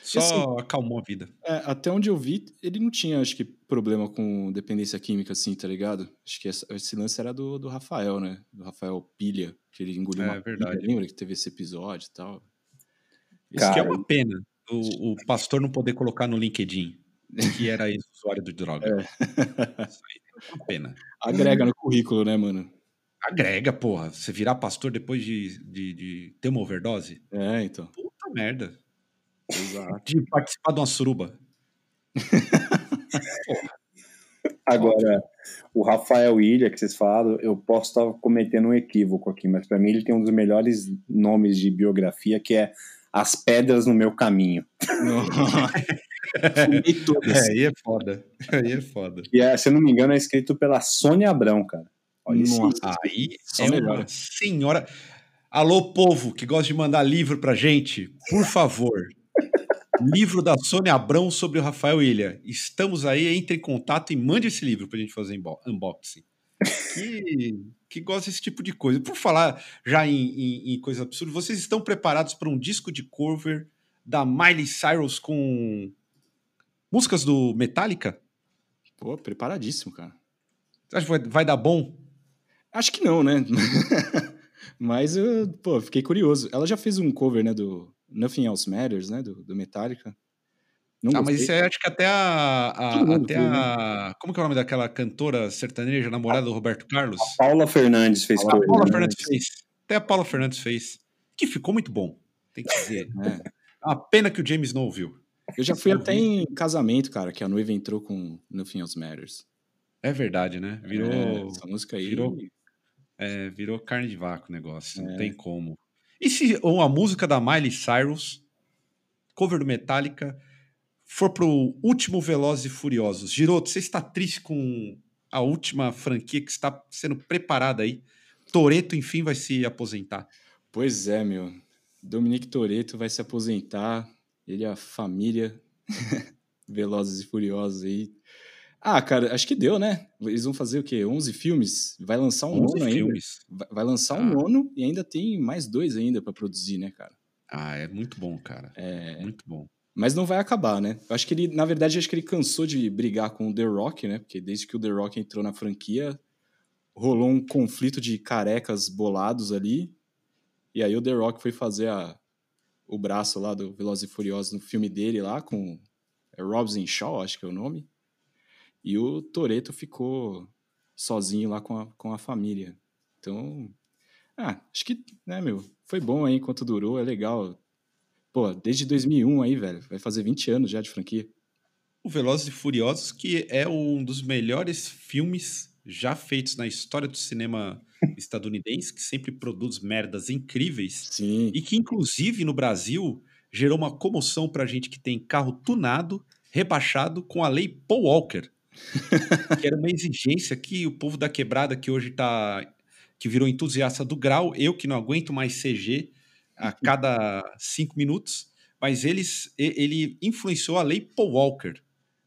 Só assim, acalmou a vida. É, até onde eu vi, ele não tinha, acho que, problema com dependência química, assim, tá ligado? Acho que esse lance era do, do Rafael, né? Do Rafael Pilha, que ele engoliu é, uma verdade. Pilha, lembra que teve esse episódio e tal? Isso que é uma pena, o, o pastor não poder colocar no LinkedIn que era usuário de droga. É. Isso aí é uma pena. Agrega no currículo, né, mano? Agrega, porra. Você virar pastor depois de, de, de ter uma overdose? É, então. Puta merda. Exato. De participar de uma suruba. Agora, o Rafael Ilha, que vocês falaram, eu posso estar cometendo um equívoco aqui, mas para mim ele tem um dos melhores nomes de biografia, que é As Pedras no Meu Caminho. é, aí é foda. Aí é foda. E, é, se eu não me engano, é escrito pela Sônia Abrão, cara. Olha Nossa, aí é melhor. uma senhora. Alô, povo que gosta de mandar livro pra gente, por favor, livro da Sônia Abrão sobre o Rafael Ilha. Estamos aí, entre em contato e mande esse livro para a gente fazer unboxing. Que, que gosta desse tipo de coisa. Por falar já em, em, em coisa absurda, vocês estão preparados para um disco de cover da Miley Cyrus com músicas do Metallica? Pô, preparadíssimo, cara. Você acha que vai, vai dar bom? Acho que não, né? Mas eu, pô, fiquei curioso. Ela já fez um cover, né, do Nothing Else Matters, né? Do, do Metallica. Não ah, mas isso é acho que até a. a até a né? como que é o nome daquela cantora sertaneja, namorada do Roberto Carlos? A Paula Fernandes fez. A Paula, Paula Fernandes fez. Até a Paula Fernandes fez. Que ficou muito bom, tem que dizer. É. é uma pena que o James não ouviu. Eu já fui até em casamento, cara, que a noiva entrou com Nothing Else Matters. É verdade, né? Virou. É, essa música aí. Virou, é, virou carne de vaca o negócio. É. Não tem como. E se uma música da Miley Cyrus, cover do Metallica, for pro último Velozes e Furiosos? Giroto, você está triste com a última franquia que está sendo preparada aí? Toreto, enfim, vai se aposentar. Pois é, meu. Dominique Toreto vai se aposentar. Ele e a família Velozes e Furiosos aí ah, cara, acho que deu, né? Eles vão fazer o quê? 11 filmes? Vai lançar um nono filmes. ainda. Vai lançar ah. um nono e ainda tem mais dois ainda para produzir, né, cara? Ah, é muito bom, cara. É muito bom. Mas não vai acabar, né? Eu acho que ele, na verdade, acho que ele cansou de brigar com o The Rock, né? Porque desde que o The Rock entrou na franquia, rolou um conflito de carecas bolados ali. E aí o The Rock foi fazer a, o braço lá do Velozes e Furiosos no filme dele lá com é Robson Shaw, acho que é o nome. E o Toreto ficou sozinho lá com a, com a família. Então, ah, acho que, né, meu, foi bom aí enquanto durou, é legal. Pô, desde 2001 aí, velho, vai fazer 20 anos já de franquia. O Velozes e Furiosos, que é um dos melhores filmes já feitos na história do cinema estadunidense, que sempre produz merdas incríveis. Sim. E que, inclusive, no Brasil, gerou uma comoção pra gente que tem carro tunado, rebaixado com a lei Paul Walker que era uma exigência que o povo da quebrada, que hoje tá. que virou entusiasta do grau, eu que não aguento mais CG a cada cinco minutos, mas eles, ele influenciou a lei Paul Walker.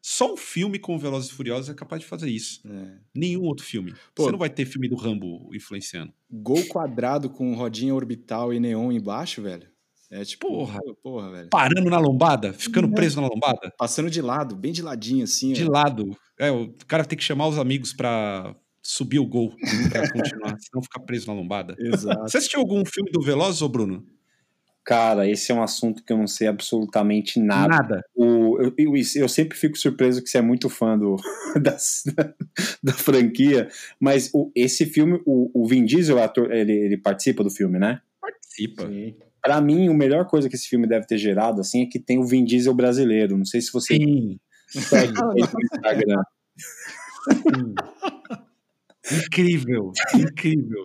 Só um filme com Velozes e Furiosos é capaz de fazer isso. É. Nenhum outro filme. Pô, Você não vai ter filme do Rambo influenciando. Gol quadrado com rodinha orbital e neon embaixo, velho. É tipo, porra, porra, velho. Parando na lombada, ficando é. preso na lombada. Passando de lado, bem de ladinho, assim. De ó. lado. É, o cara tem que chamar os amigos pra subir o gol pra continuar, senão ficar preso na lombada. Exato. Você assistiu algum filme do Veloz, ô Bruno? Cara, esse é um assunto que eu não sei absolutamente nada. Nada. O, eu, eu, eu sempre fico surpreso que você é muito fã do, da, da franquia, mas o, esse filme, o, o Vin Diesel, ator, ele, ele participa do filme, né? Participa. Sim. Pra mim, a melhor coisa que esse filme deve ter gerado, assim, é que tem o Vin Diesel brasileiro. Não sei se você Sim. segue no Instagram. incrível, incrível.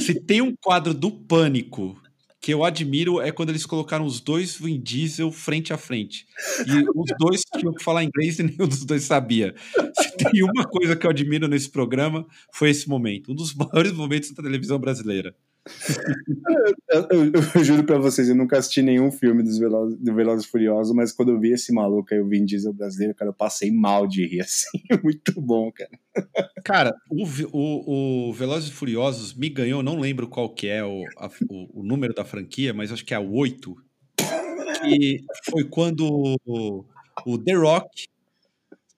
Se tem um quadro do Pânico que eu admiro é quando eles colocaram os dois Vin Diesel frente a frente. E os dois tinham que falar inglês e nenhum dos dois sabia. Se tem uma coisa que eu admiro nesse programa, foi esse momento. Um dos maiores momentos da televisão brasileira. eu, eu, eu, juro pra vocês, eu nunca assisti nenhum filme dos Velozes, do Velozes Furiosos, mas quando eu vi esse maluco aí, o Vin Diesel brasileiro, cara, eu passei mal de rir, assim, muito bom, cara. Cara, o, o, o Velozes Furiosos me ganhou, não lembro qual que é o, a, o, o, número da franquia, mas acho que é o 8, que foi quando o, o The Rock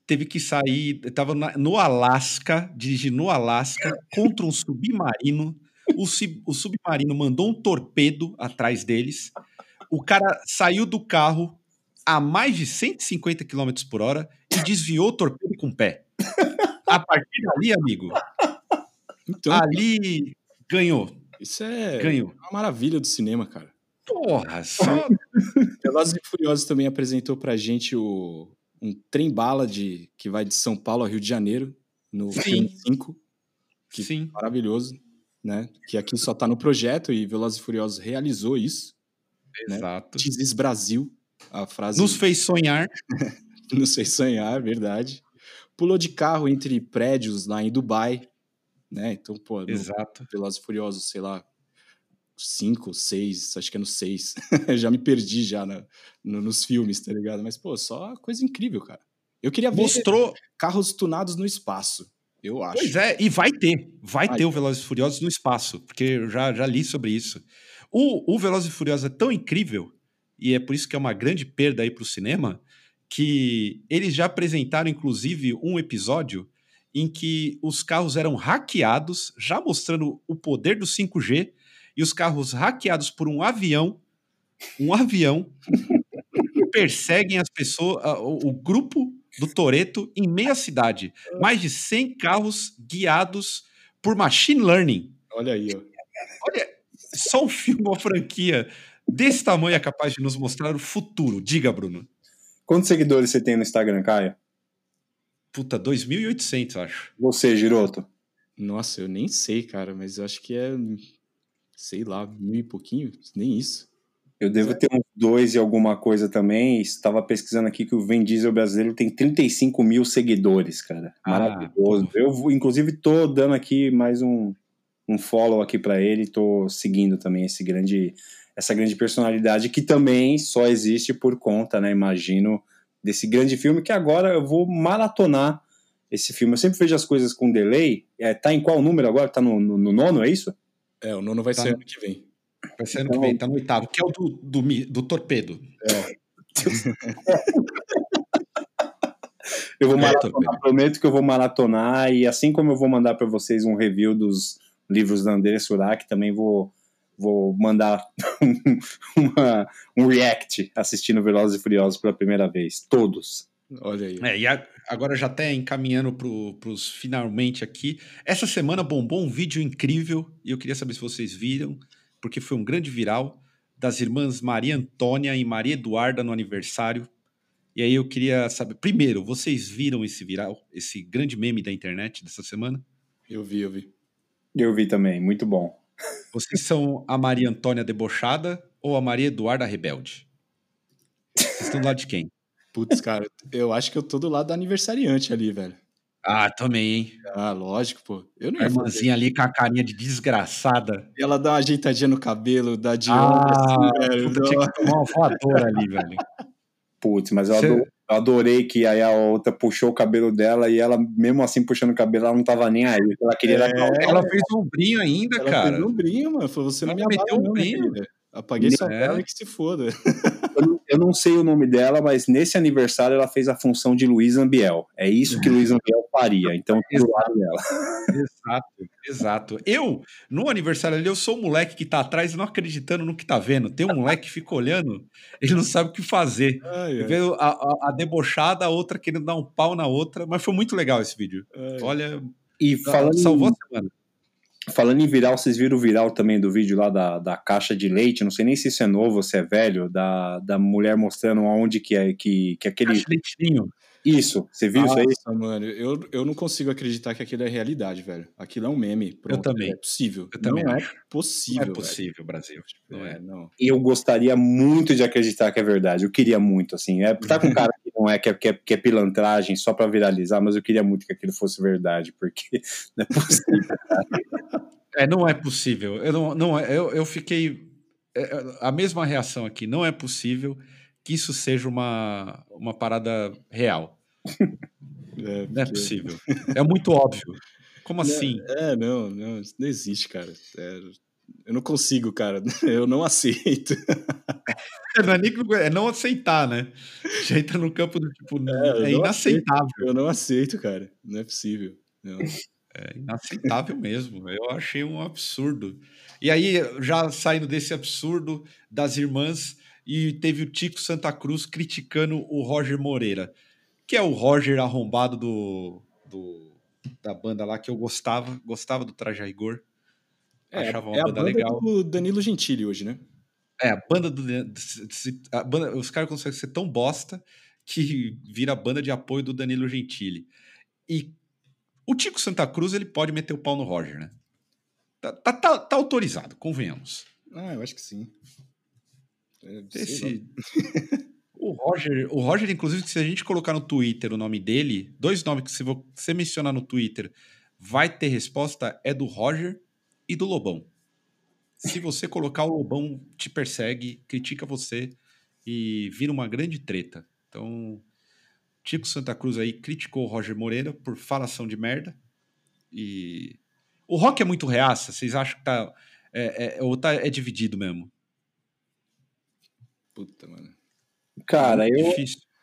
teve que sair, estava no Alasca, dirigindo no Alasca, contra um submarino o, o submarino mandou um torpedo atrás deles. O cara saiu do carro a mais de 150 km por hora e desviou o torpedo com o pé. A partir dali, amigo, então, ali ganhou. Isso é ganhou. uma maravilha do cinema, cara. Porra, só. Velozes e Furiosos também apresentou pra gente o, um trem-bala de, que vai de São Paulo a Rio de Janeiro, no Sim. filme 5. Que Sim. maravilhoso né? Que aqui só está no projeto e Velozes e Furiosos realizou isso. Né? Exato. Né? This Brasil, a frase. Nos fez sonhar. Nos fez sonhar, verdade. Pulou de carro entre prédios lá em Dubai, né? Então, pô, Exato. Velozes e Furiosos, sei lá, cinco, seis, acho que é no seis. já me perdi já na, no, nos filmes, tá ligado? Mas, pô, só coisa incrível, cara. Eu queria ver Mostrou... carros tunados no espaço. Eu acho. Pois é, e vai ter. Vai ter o Velozes e Furiosos no espaço, porque eu já, já li sobre isso. O, o Velozes e Furiosos é tão incrível, e é por isso que é uma grande perda aí para o cinema, que eles já apresentaram, inclusive, um episódio em que os carros eram hackeados, já mostrando o poder do 5G, e os carros hackeados por um avião, um avião, perseguem as pessoas, o, o grupo do Toreto em meia cidade. Mais de 100 carros guiados por machine learning. Olha aí, ó. Olha, só um filme, uma franquia desse tamanho é capaz de nos mostrar o futuro. Diga, Bruno. Quantos seguidores você tem no Instagram, Caio? Puta, 2.800, acho. Você, Giroto? Nossa, eu nem sei, cara, mas eu acho que é, sei lá, mil e pouquinho, nem isso. Eu devo ter uns dois e alguma coisa também. Estava pesquisando aqui que o Vin Diesel brasileiro tem 35 mil seguidores, cara. Ah, Maravilhoso. Ah, eu, inclusive, tô dando aqui mais um, um follow aqui para ele. Tô seguindo também esse grande, essa grande personalidade que também só existe por conta, né? Imagino desse grande filme que agora eu vou maratonar esse filme. Eu sempre vejo as coisas com delay. É, tá em qual número agora? Tá no, no, no nono, é isso? É, o nono vai tá ser ano que vem. Vai ser ano então, que vem, tá no oitavo, que é o do, do, do torpedo. É. eu vou é, maratonar, prometo que eu vou maratonar, e assim como eu vou mandar para vocês um review dos livros da André Surak, também vou, vou mandar uma, um react assistindo Velozes e Furiosos pela primeira vez. Todos. Olha aí. É, e a, agora já até encaminhando para os finalmente aqui. Essa semana bombou um vídeo incrível e eu queria saber se vocês viram porque foi um grande viral das irmãs Maria Antônia e Maria Eduarda no aniversário. E aí eu queria saber, primeiro, vocês viram esse viral, esse grande meme da internet dessa semana? Eu vi, eu vi. Eu vi também, muito bom. Vocês são a Maria Antônia debochada ou a Maria Eduarda rebelde? Vocês estão do lado de quem? Putz, cara, eu acho que eu tô do lado da aniversariante ali, velho. Ah, também, hein? Ah, lógico, pô. Eu não a irmãzinha ali com a carinha de desgraçada. E ela dá uma ajeitadinha no cabelo, dá de ah, assim, velho. Tinha que tomar uma voadora ali, velho. Putz, mas eu, adorei, eu, adorei que aí a outra puxou o cabelo dela e ela, mesmo assim, puxando o cabelo, ela não tava nem aí. Ela queria é, dar Ela fez um brinho ainda, ela cara. Ela fez um brinho, mano. Falou, você não ela me meteu um brinho. Apaguei sua é. tela e que se foda. Eu, eu, não sei o nome dela, mas nesse aniversário ela fez a função de Luiz Ambiel. É isso que Luiz Ambiel faria. Então, do lado dela. Exato, exato. Eu, no aniversário ali, eu sou o moleque que tá atrás não acreditando no que tá vendo. Tem um moleque que fica olhando, ele não sabe o que fazer. Ai, ai. Veio a, a, a, debochada, a outra querendo dar um pau na outra, mas foi muito legal esse vídeo. Ai. Olha. E falando. Salvou a semana. Falando em viral, vocês viram o viral também do vídeo lá da, da caixa de leite? Não sei nem se isso é novo ou se é velho, da, da mulher mostrando aonde que é que, que aquele. Caixa de leitinho. Isso, você viu Nossa, isso aí? mano, eu, eu não consigo acreditar que aquilo é realidade, velho. Aquilo é um meme. Pronto, eu também. É possível. Eu também não é possível. Não é possível, velho. Brasil. Não é, não. Eu gostaria muito de acreditar que é verdade. Eu queria muito, assim. É, tá com cara que não é, que é, que é, que é pilantragem só pra viralizar, mas eu queria muito que aquilo fosse verdade, porque não é possível. é, não é possível. Eu, não, não, é, eu, eu fiquei. É, a mesma reação aqui. Não é possível que isso seja uma, uma parada real. É, não é possível. É muito óbvio. Como assim? É, não, não, não existe, cara. É, eu não consigo, cara. Eu não aceito. É, não é, é não aceitar, né? Já entra no campo do tipo, é, é inaceitável. Aceito. Eu não aceito, cara. Não é possível. Não. É inaceitável mesmo. Eu achei um absurdo. E aí, já saindo desse absurdo das irmãs, e teve o Tico Santa Cruz criticando o Roger Moreira que é o Roger arrombado do, do, da banda lá que eu gostava, gostava do Traje a Rigor. É, achava uma é banda, a banda legal. do Danilo Gentili hoje, né? É, a banda do. A banda, os caras conseguem ser tão bosta que vira a banda de apoio do Danilo Gentili. E o Tico Santa Cruz ele pode meter o pau no Roger, né? Tá, tá, tá, tá autorizado, convenhamos. Ah, eu acho que sim. Esse. O Roger, o Roger, inclusive, se a gente colocar no Twitter o nome dele, dois nomes que se você mencionar no Twitter, vai ter resposta, é do Roger e do Lobão. Se você colocar o Lobão, te persegue, critica você e vira uma grande treta. Então, Tico Santa Cruz aí criticou o Roger Moreira por falação de merda. E o rock é muito reaça, vocês acham que tá. É, é, ou tá, é dividido mesmo? Puta, mano. Cara, eu,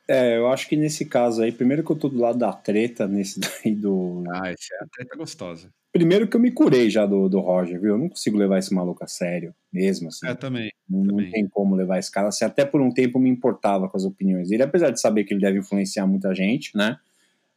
é, eu acho que nesse caso aí, primeiro que eu tô do lado da treta, nesse daí do. Ah, essa é a treta gostosa. Primeiro que eu me curei já do, do Roger, viu? Eu não consigo levar esse maluco a sério, mesmo assim. É, também. Não, também. não tem como levar esse cara. Assim, até por um tempo me importava com as opiniões dele, apesar de saber que ele deve influenciar muita gente, né?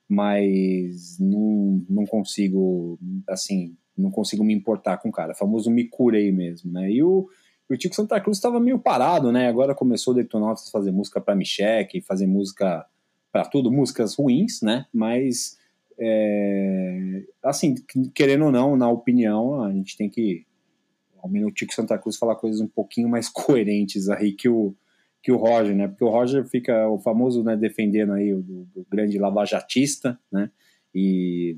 Mas não, não consigo, assim, não consigo me importar com o cara. O famoso me curei mesmo, né? E o o Tico Santa Cruz estava meio parado, né? Agora começou o Detonautas fazer música para Michek, fazer música para tudo, músicas ruins, né? Mas, é, assim, querendo ou não, na opinião, a gente tem que, ao menos o Tico Santa Cruz, falar coisas um pouquinho mais coerentes aí que o, que o Roger, né? Porque o Roger fica o famoso, né, defendendo aí o do grande lavajatista, né? E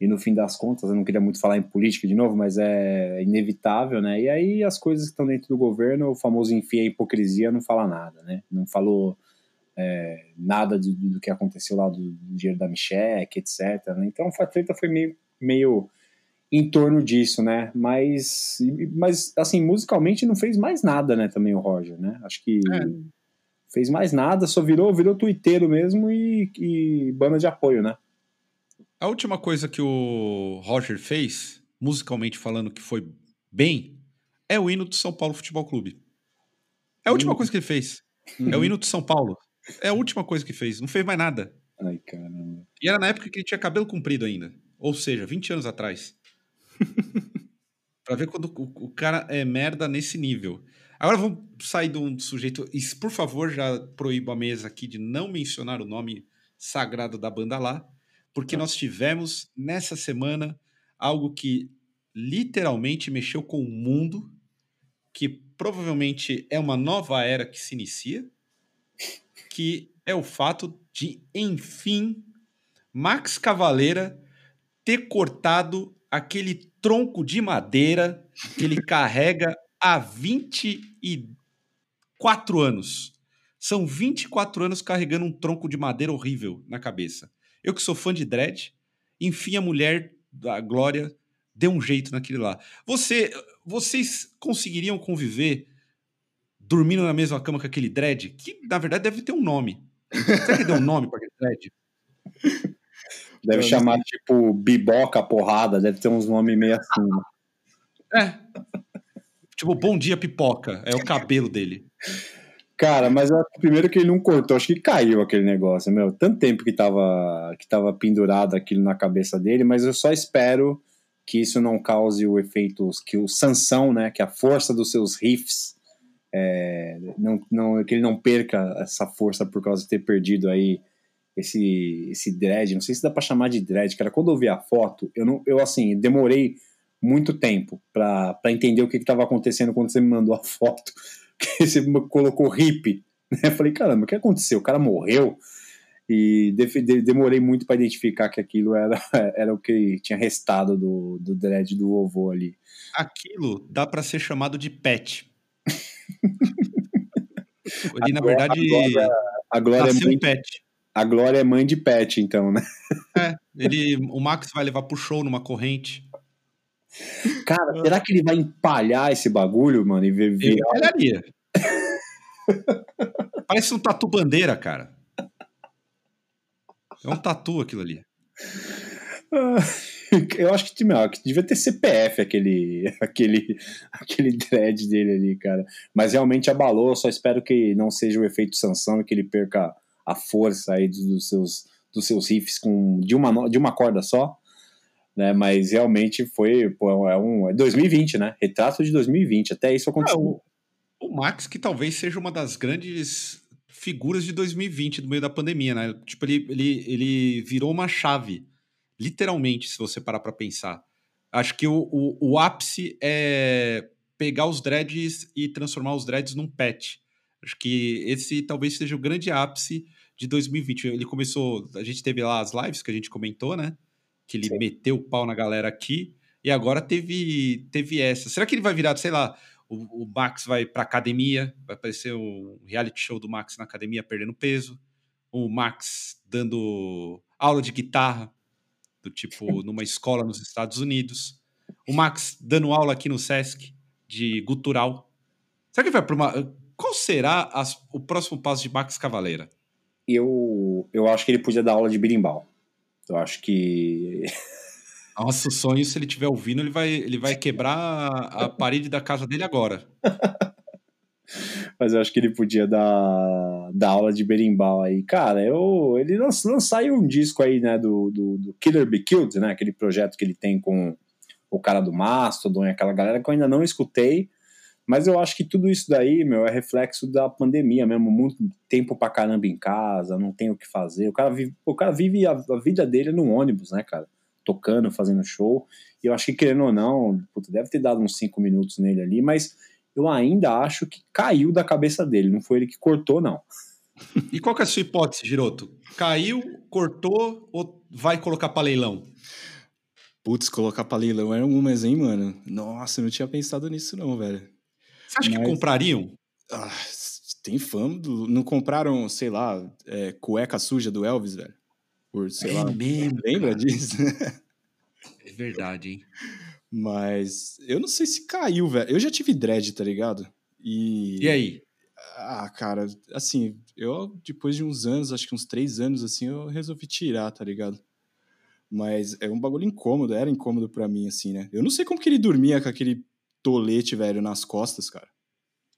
e no fim das contas, eu não queria muito falar em política de novo, mas é inevitável, né? E aí as coisas que estão dentro do governo, o famoso enfia a hipocrisia, não fala nada, né? Não falou é, nada do, do, que aconteceu lá do, do dinheiro da Michelle, etc. Né? Então a treta foi meio, meio em torno disso, né? Mas, mas, assim, musicalmente não fez mais nada, né, também o Roger, né? Acho que é. fez mais nada, só virou, virou twitteiro mesmo e, e banda de apoio, né? A última coisa que o Roger fez, musicalmente falando que foi bem, é o hino do São Paulo Futebol Clube. É a última coisa que ele fez. É o hino de São Paulo. É a última coisa que fez. Não fez mais nada. Ai, caramba. E era na época que ele tinha cabelo comprido ainda. Ou seja, 20 anos atrás. pra ver quando o, o, cara é merda nesse nível. Agora vamos sair de um sujeito. E, por favor, já proíbo a mesa aqui de não mencionar o nome sagrado da banda lá porque nós tivemos nessa semana algo que literalmente mexeu com o mundo, que provavelmente é uma nova era que se inicia, que é o fato de, enfim, Max Cavaleira ter cortado aquele tronco de madeira que ele carrega há 24 anos. São 24 anos carregando um tronco de madeira horrível na cabeça. Eu que sou fã de Dredd, enfim, a mulher da Glória deu um jeito naquele lá. Você, vocês conseguiriam conviver dormindo na mesma cama com aquele Dredd? Que, na verdade, deve ter um nome. Será que deu um nome para aquele Dredd? Deve chamar, tipo, biboca porrada, deve ter uns nomes meio assim. Né? É. Tipo, bom dia pipoca, é o cabelo dele. Cara, mas primeiro que ele não cortou, acho que caiu aquele negócio, meu. Tanto tempo que tava, que tava pendurado aquilo na cabeça dele, mas eu só espero que isso não cause o efeito, que o Sansão, né, que a força dos seus riffs, é, não, não, que ele não perca essa força por causa de ter perdido aí esse, esse dread, não sei se dá para chamar de dread, cara, quando eu vi a foto, eu, não, eu assim, demorei muito tempo para entender o que estava acontecendo quando você me mandou a foto, você colocou hip, né? Falei, caramba, o que aconteceu? O cara morreu? E de, de, demorei muito para identificar que aquilo era, era o que tinha restado do, do dread do vovô ali. Aquilo dá para ser chamado de pet. ali, na verdade, a Glória, a Glória é mãe, pet. A Glória é mãe de pet, então, né? É, ele, o Max vai levar pro show numa corrente. Cara, será que ele vai empalhar esse bagulho, mano, e ver? Ele empalharia. Parece um tatu bandeira, cara. É um tatu aquilo ali. Eu acho que, meu, que devia ter CPF aquele, aquele, aquele dread dele ali, cara. Mas realmente abalou. Só espero que não seja o efeito sanção e que ele perca a força aí dos seus, dos seus riffs com, de, uma, de uma corda só. Né, mas realmente foi pô, é um é 2020, né? Retrato de 2020. Até isso aconteceu. É, o, o Max, que talvez seja uma das grandes figuras de 2020 no meio da pandemia, né? Tipo, ele, ele, ele virou uma chave, literalmente, se você parar para pensar. Acho que o, o, o, ápice é pegar os dreads e transformar os dreads num pet. Acho que esse talvez seja o grande ápice de 2020. Ele começou, a gente teve lá as lives que a gente comentou, né? Que ele Sim. meteu o pau na galera aqui e agora teve teve essa. Será que ele vai virar, sei lá, o, o Max vai para academia, vai aparecer o reality show do Max na academia perdendo peso. O Max dando aula de guitarra, do tipo numa escola nos Estados Unidos. O Max dando aula aqui no Sesc de gutural. Será que vai para uma. Qual será as, o próximo passo de Max Cavaleira? Eu, eu acho que ele podia dar aula de birimbau. Eu acho que Nossa, o sonho, se ele estiver ouvindo, ele vai, ele vai quebrar a parede da casa dele agora. Mas eu acho que ele podia dar, dar aula de berimbau aí. Cara, eu, ele lançou um disco aí, né, do, do, do, Killer Be Killed, né, aquele projeto que ele tem com o cara do Mastodon e aquela galera que eu ainda não escutei. Mas eu acho que tudo isso daí, meu, é reflexo da pandemia mesmo. Muito tempo pra caramba em casa, não tem o que fazer. O cara vive, o cara vive a, a vida dele no ônibus, né, cara? tocando, fazendo show. E eu acho que, querendo ou não, puta, deve ter dado uns cinco minutos nele ali, mas eu ainda acho que caiu da cabeça dele, não foi ele que cortou, não. E qual que é a sua hipótese, Giroto? Caiu, cortou ou vai colocar para leilão? Putz, colocar pra leilão era umas, hein, mano? Nossa, eu não tinha pensado nisso, não, velho. Você acha Mas... que comprariam? Ah, tem fama do. Não compraram, sei lá, é, cueca suja do Elvis, velho? por, sei é lá, mesmo, lembra cara. disso? é verdade, hein? Mas eu não sei se caiu, velho. Eu já tive dread, tá ligado? E. E aí? Ah, cara, assim, eu depois de uns anos, acho que uns três anos, assim, eu resolvi tirar, tá ligado? Mas é um bagulho incômodo, era incômodo para mim, assim, né? Eu não sei como que ele dormia com aquele tolete, velho, nas costas, cara.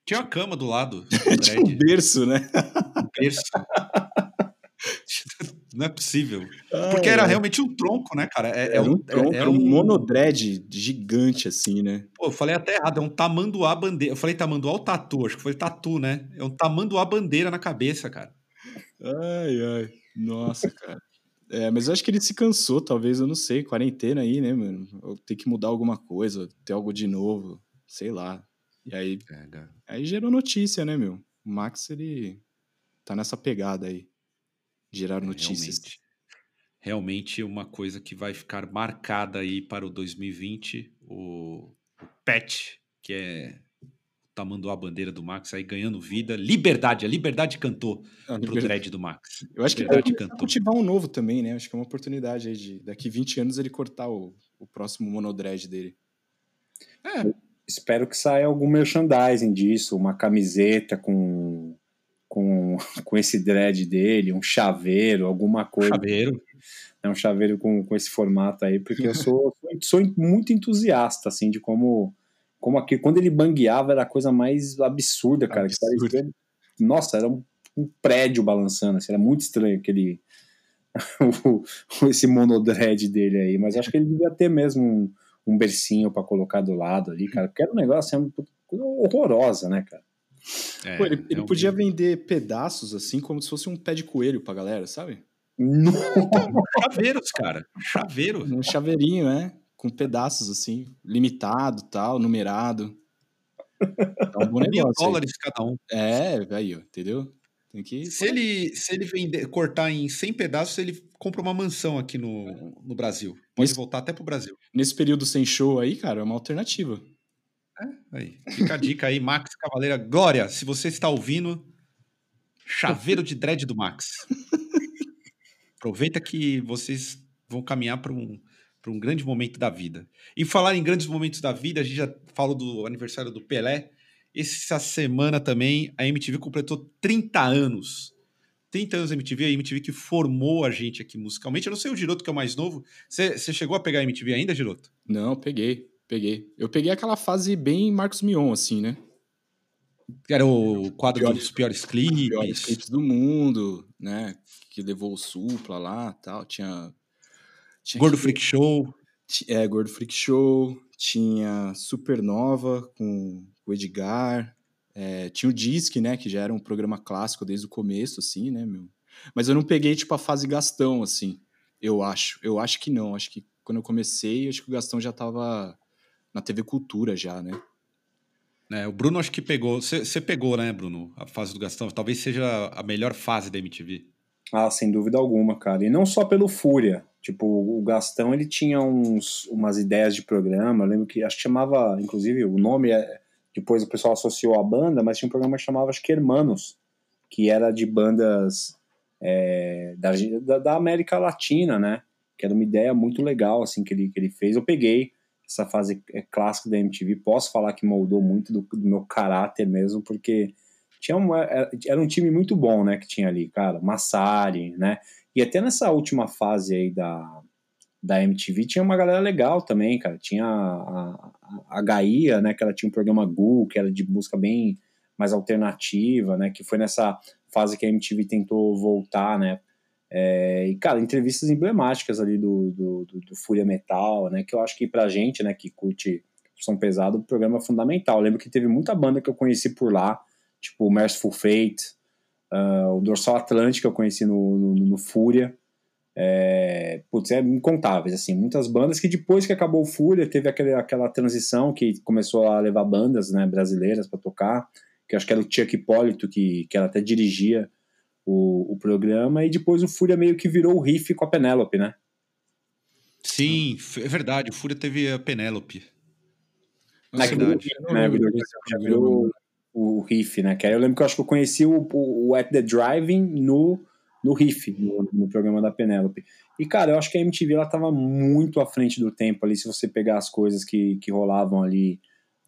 Tinha uma cama do lado. Tinha um berço, né? Um berço. Não é possível. Ah, Porque era é. realmente um tronco, né, cara? É, é, é um, tronco, é, um monodread gigante, assim, né? Pô, eu falei até errado, é um tamanduá bandeira. Eu falei tamanduá ou tatu? Acho que foi tatu, né? É um tamanduá bandeira na cabeça, cara. Ai, ai. Nossa, cara. É, mas eu acho que ele se cansou, talvez, eu não sei, quarentena aí, né, mano? Tem que mudar alguma coisa, ter algo de novo, sei lá. E aí, aí gerou notícia, né, meu? O Max, ele tá nessa pegada aí gerar é, notícias. Realmente, realmente uma coisa que vai ficar marcada aí para o 2020, o, o Pet, que é tamando a bandeira do Max aí ganhando vida, liberdade, a liberdade cantou a liberdade. pro dread do Max. Eu acho que vai cultivar um novo também, né? Acho que é uma oportunidade aí de daqui 20 anos ele cortar o, o próximo monodread dele. É. espero que saia algum merchandising disso, uma camiseta com com, com esse dread dele, um chaveiro, alguma coisa. Chaveiro. É um chaveiro com, com esse formato aí, porque eu sou, sou muito entusiasta, assim, de como, como aqui, quando ele bangueava era a coisa mais absurda, cara. Absurdo. nossa, era um, um, prédio balançando, assim, era muito estranho aquele, esse monodread dele aí, mas acho que ele devia ter mesmo um, um bercinho para colocar do lado ali, cara, porque era um negócio assim, horrorosa, né, cara? É, Pô, ele, ele podia vender pedaços assim, como se fosse um pé de coelho pra galera, sabe? Chaveiros, cara. Chaveiro. Um chaveirinho, né? Com pedaços assim, limitado, tal, numerado. É um bom negócio. dólares aí. cada um. É, velho, entendeu? Tem que... Se ele, se ele vender, cortar em 100 pedaços, ele compra uma mansão aqui no, no Brasil. Pode nesse, voltar até pro Brasil. Nesse período sem show aí, cara, é uma alternativa. É, aí. Fica a dica aí, Max Cavaleira. Glória, se você está ouvindo, chaveiro de dread do Max. Aproveita que vocês vão caminhar para um, um grande momento da vida. E falar em grandes momentos da vida, a gente já falou do aniversário do Pelé. Essa semana também a MTV completou 30 anos. 30 anos da MTV, a MTV que formou a gente aqui musicalmente. Eu não sei o Giroto, que é o mais novo. Você chegou a pegar a MTV ainda, Giroto? Não, peguei, peguei. Eu peguei aquela fase bem Marcos Mion, assim, né? Era o quadro piores, dos piores clipes. Piores clipes do mundo, né? Que levou o Supla lá tal. Tinha. Tinha Gordo que... Freak Show. É, Gordo Freak Show. Tinha Supernova com o Edgar. É, tinha o Disque, né? Que já era um programa clássico desde o começo, assim, né, meu? Mas eu não peguei, tipo, a fase Gastão, assim. Eu acho. Eu acho que não. Acho que quando eu comecei, acho que o Gastão já tava na TV Cultura já, né? É, o Bruno acho que pegou. Você pegou, né, Bruno? A fase do Gastão. Talvez seja a melhor fase da MTV. Ah, sem dúvida alguma, cara. E não só pelo Fúria. Tipo, o Gastão ele tinha uns, umas ideias de programa. Eu lembro que acho que chamava, inclusive, o nome é depois o pessoal associou à banda, mas tinha um programa que chamava, acho que Hermanos, que era de bandas é, da, da, América Latina, né? Que era uma ideia muito legal, assim, que ele, que ele fez. Eu peguei essa fase é, clássica da MTV, posso falar que moldou muito do, do meu caráter mesmo, porque tinha uma, é, era um time muito bom, né, que tinha ali, cara, Massari, né? E até nessa última fase aí da, da MTV tinha uma galera legal também, cara. Tinha a, a, Gaia, né, que ela tinha um programa Gu, que era de música bem mais alternativa, né, que foi nessa fase que a MTV tentou voltar, né, é, e, cara, entrevistas emblemáticas ali do, do, do, do, Fúria Metal, né, que eu acho que pra gente, né, que curte som pesado, o programa é fundamental. Eu lembro que teve muita banda que eu conheci por lá, tipo Merciful Fate, uh, o Dorsal Atlântico eu conheci no, no, no Fúria, é, putz, é incontáveis, assim, muitas bandas que depois que acabou o Fúria, teve aquele, aquela transição que começou a levar bandas né, brasileiras para tocar, que acho que era o Chuck Hipólito, que, que ela até dirigia o, o programa, e depois o Fúria meio que virou o riff com a Penélope, né? Sim, é verdade, o Fúria teve a Penélope. Na verdade. Né, virou, já virou o, riff, né? Que eu lembro que eu acho que eu conheci o, o, o At The Driving no no riff, no, no, programa da Penélope. E, cara, eu acho que a MTV ela tava muito à frente do tempo ali, se você pegar as coisas que, que rolavam ali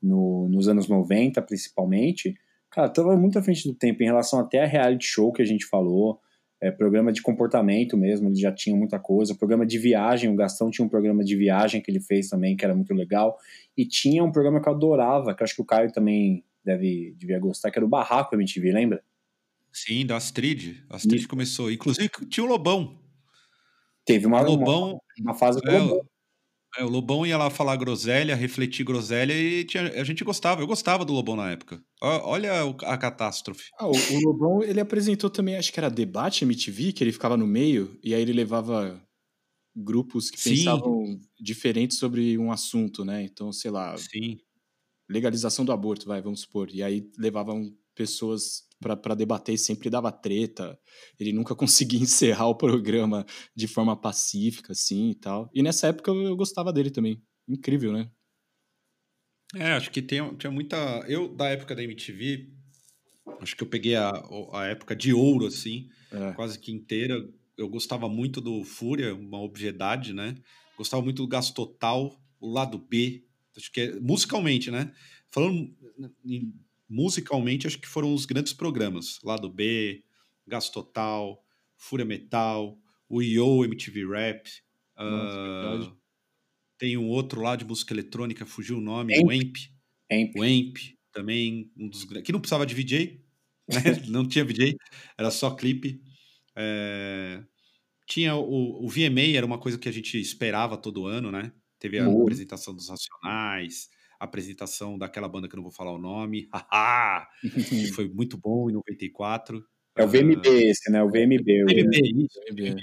no, nos anos 90, principalmente. Cara, tava muito à frente do tempo em relação até a reality show que a gente falou, é, programa de comportamento mesmo, ele já tinha muita coisa. Programa de viagem, o Gastão tinha um programa de viagem que ele fez também, que era muito legal. E tinha um programa que eu adorava, que eu acho que o Caio também deve devia gostar, que era o Barraco MTV, lembra? Sim, da Astrid. A Astrid e... começou. Inclusive tinha o Lobão. Teve uma, Lobão, uma, uma fase com é, o Lobão. É, o Lobão ia lá falar groselha, refletir groselha e tinha, a gente gostava. Eu gostava do Lobão na época. Olha a catástrofe. Ah, o, o, Lobão, ele apresentou também, acho que era Debate MTV, que ele ficava no meio e aí ele levava grupos que Sim. pensavam diferentes sobre um assunto, né? Então, sei lá. Sim. Legalização do aborto, vai, vamos supor. E aí levavam pessoas para debater e sempre dava treta. Ele nunca conseguia encerrar o programa de forma pacífica, assim e tal. E nessa época eu, eu gostava dele também. Incrível, né? É, acho que tem, tinha muita. Eu, da época da MTV, acho que eu peguei a, a época de ouro, assim, é. quase que inteira. Eu gostava muito do Fúria, uma obviedade, né? Gostava muito do Gasto Total, o lado B. Acho que é, musicalmente, né? Falando em musicalmente, acho que foram os grandes programas. Lado B, Gás Total, Fúria Metal, o Yo MTV Rap. Nossa, uh, tem um outro lá de música eletrônica, fugiu o nome, Amp. o Amp. Amp. O Amp, também, um dos que não precisava de VJ, né? não tinha VJ, era só clipe. É... Tinha o, o VMA, era uma coisa que a gente esperava todo ano, né? Teve a apresentação dos Racionais, a apresentação daquela banda que eu não vou falar o nome, que foi muito bom em 94. É o VMB uh, esse, né? O VMB. O VMB, isso. VMB.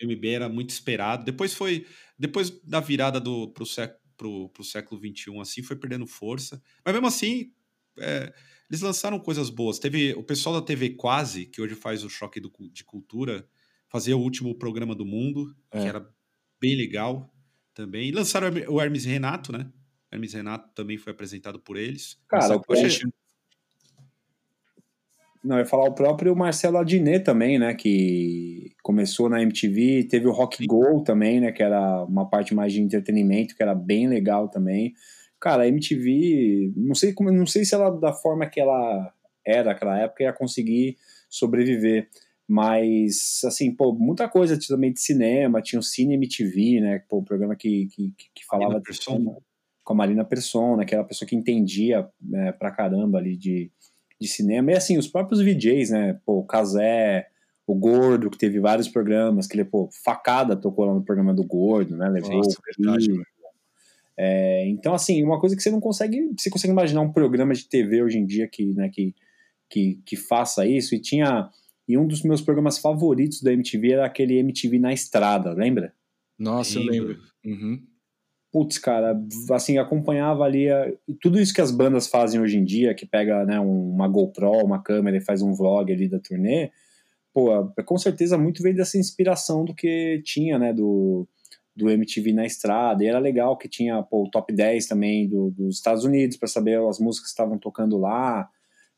O VMB era muito esperado. Depois foi, depois da virada do, pro, século, pro, pro século XXI, assim, foi perdendo força. Mas mesmo assim, é, eles lançaram coisas boas. Teve o pessoal da TV Quase, que hoje faz o Choque do, de Cultura, fazia o último programa do mundo, é. que era bem legal também. E lançaram o Hermes Renato, né? Hermes Renato também foi apresentado por eles. Cara, o achei... Não, eu ia falar o próprio Marcelo Adnet também, né? Que começou na MTV, teve o Rock Sim. Go também, né? Que era uma parte mais de entretenimento, que era bem legal também. Cara, a MTV, não sei como, não sei se ela da forma que ela era naquela época ia conseguir sobreviver. Mas, assim, pô, muita coisa também de cinema, tinha o Cine MTV, né? Pô, o programa que, que, que falava de cinema, com a Marina Persona, que era a pessoa que entendia né, pra caramba ali de, de cinema. E, assim, os próprios VJs, né? Pô, o Casé, o Gordo, que teve vários programas, que ele, pô, Facada tocou lá no programa do Gordo, né? Levou Nossa, verdade, é, então, assim, uma coisa que você não consegue. Você consegue imaginar um programa de TV hoje em dia que, né, que, que, que faça isso. E tinha e um dos meus programas favoritos da MTV era aquele MTV na estrada, lembra? Nossa, eu lembro. Uhum. Putz, cara, assim, acompanhava ali a, tudo isso que as bandas fazem hoje em dia, que pega né, uma GoPro, uma câmera e faz um vlog ali da turnê, pô, com certeza muito veio dessa inspiração do que tinha, né, do, do MTV na estrada, e era legal que tinha pô, o top 10 também do, dos Estados Unidos para saber as músicas que estavam tocando lá,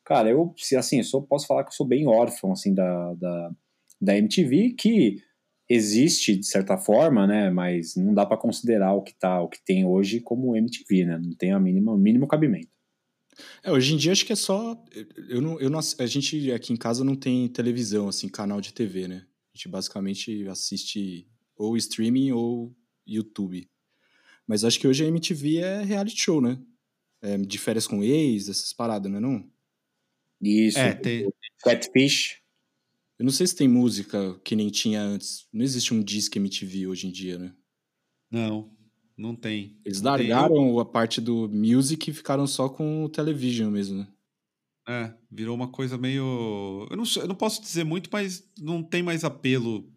Cara, eu, assim, eu sou, posso falar que eu sou bem órfão, assim, da, da, da MTV, que existe de certa forma, né, mas não dá para considerar o que tá, o que tem hoje como MTV, né, não tem a mínima, mínimo cabimento. É, hoje em dia acho que é só, eu não, eu não, a gente aqui em casa não tem televisão, assim, canal de TV, né, a gente basicamente assiste ou streaming ou YouTube. Mas acho que hoje a MTV é reality show, né? É, de férias com ex, essas paradas, não é não? Isso. É, tem... Catfish. Eu não sei se tem música que nem tinha antes. Não existe um disco MTV hoje em dia, né? Não, não tem. Eles largaram tem. a parte do music e ficaram só com o television mesmo, né? É, virou uma coisa meio. Eu não, eu não posso dizer muito, mas não tem mais apelo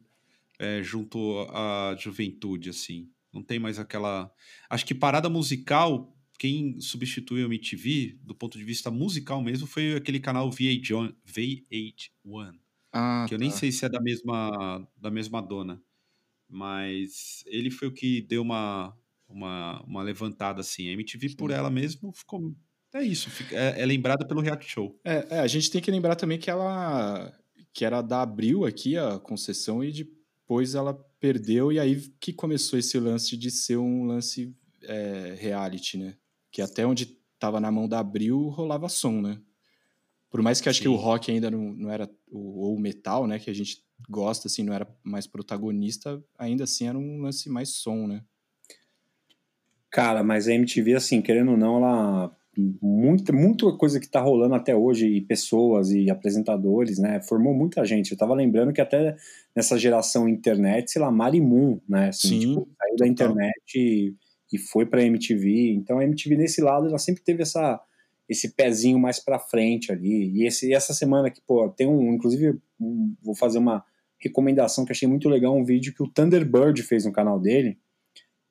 é, junto à juventude, assim. Não tem mais aquela. Acho que parada musical quem substituiu a MTV, do ponto de vista musical mesmo, foi aquele canal VH1, VH1 ah, que eu nem tá. sei se é da mesma, da mesma dona, mas ele foi o que deu uma, uma, uma levantada assim. A MTV, Sim. por ela mesmo, ficou. É isso, é, é lembrada pelo reality show. É, é, a gente tem que lembrar também que ela que era da Abril aqui, a concessão, e depois ela perdeu, e aí que começou esse lance de ser um lance é, reality, né? Que até onde estava na mão da Abril rolava som, né? Por mais que acho Sim. que o rock ainda não, não era, ou o metal, né, que a gente gosta, assim, não era mais protagonista, ainda assim era um lance mais som, né? Cara, mas a MTV, assim, querendo ou não, ela muita, muita coisa que tá rolando até hoje, e pessoas e apresentadores, né? Formou muita gente. Eu tava lembrando que até nessa geração internet, sei lá, Marimun, né? Assim, Sim, tipo, saiu da internet e foi para a MTV. Então a MTV nesse lado ela sempre teve essa esse pezinho mais para frente ali. E, esse, essa semana que pô, tem um, inclusive um, vou fazer uma recomendação que achei muito legal, um vídeo que o Thunderbird fez no canal dele,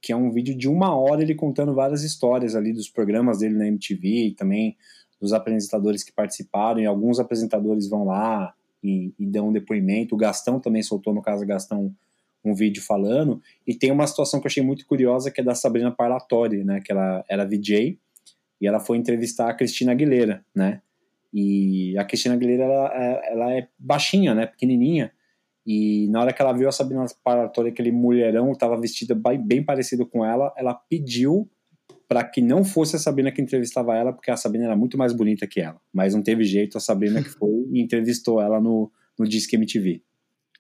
que é um vídeo de uma hora ele contando várias histórias ali dos programas dele na MTV, e também dos apresentadores que participaram, e alguns apresentadores vão lá e, e dão um depoimento. O Gastão também soltou, no caso, Gastão um vídeo falando, e tem uma situação que eu achei muito curiosa, que é da Sabrina Parlatori, né, que ela era VJ, e ela foi entrevistar a Cristina Aguilera, né, e a Cristina Aguilera, ela, ela é baixinha, né, pequenininha, e na hora que ela viu a Sabrina Parlatori, aquele mulherão, estava vestida bem, bem parecido com ela, ela pediu para que não fosse a Sabrina que entrevistava ela, porque a Sabrina era muito mais bonita que ela. Mas não teve jeito, a Sabrina que foi e entrevistou ela no, no Disque MTV.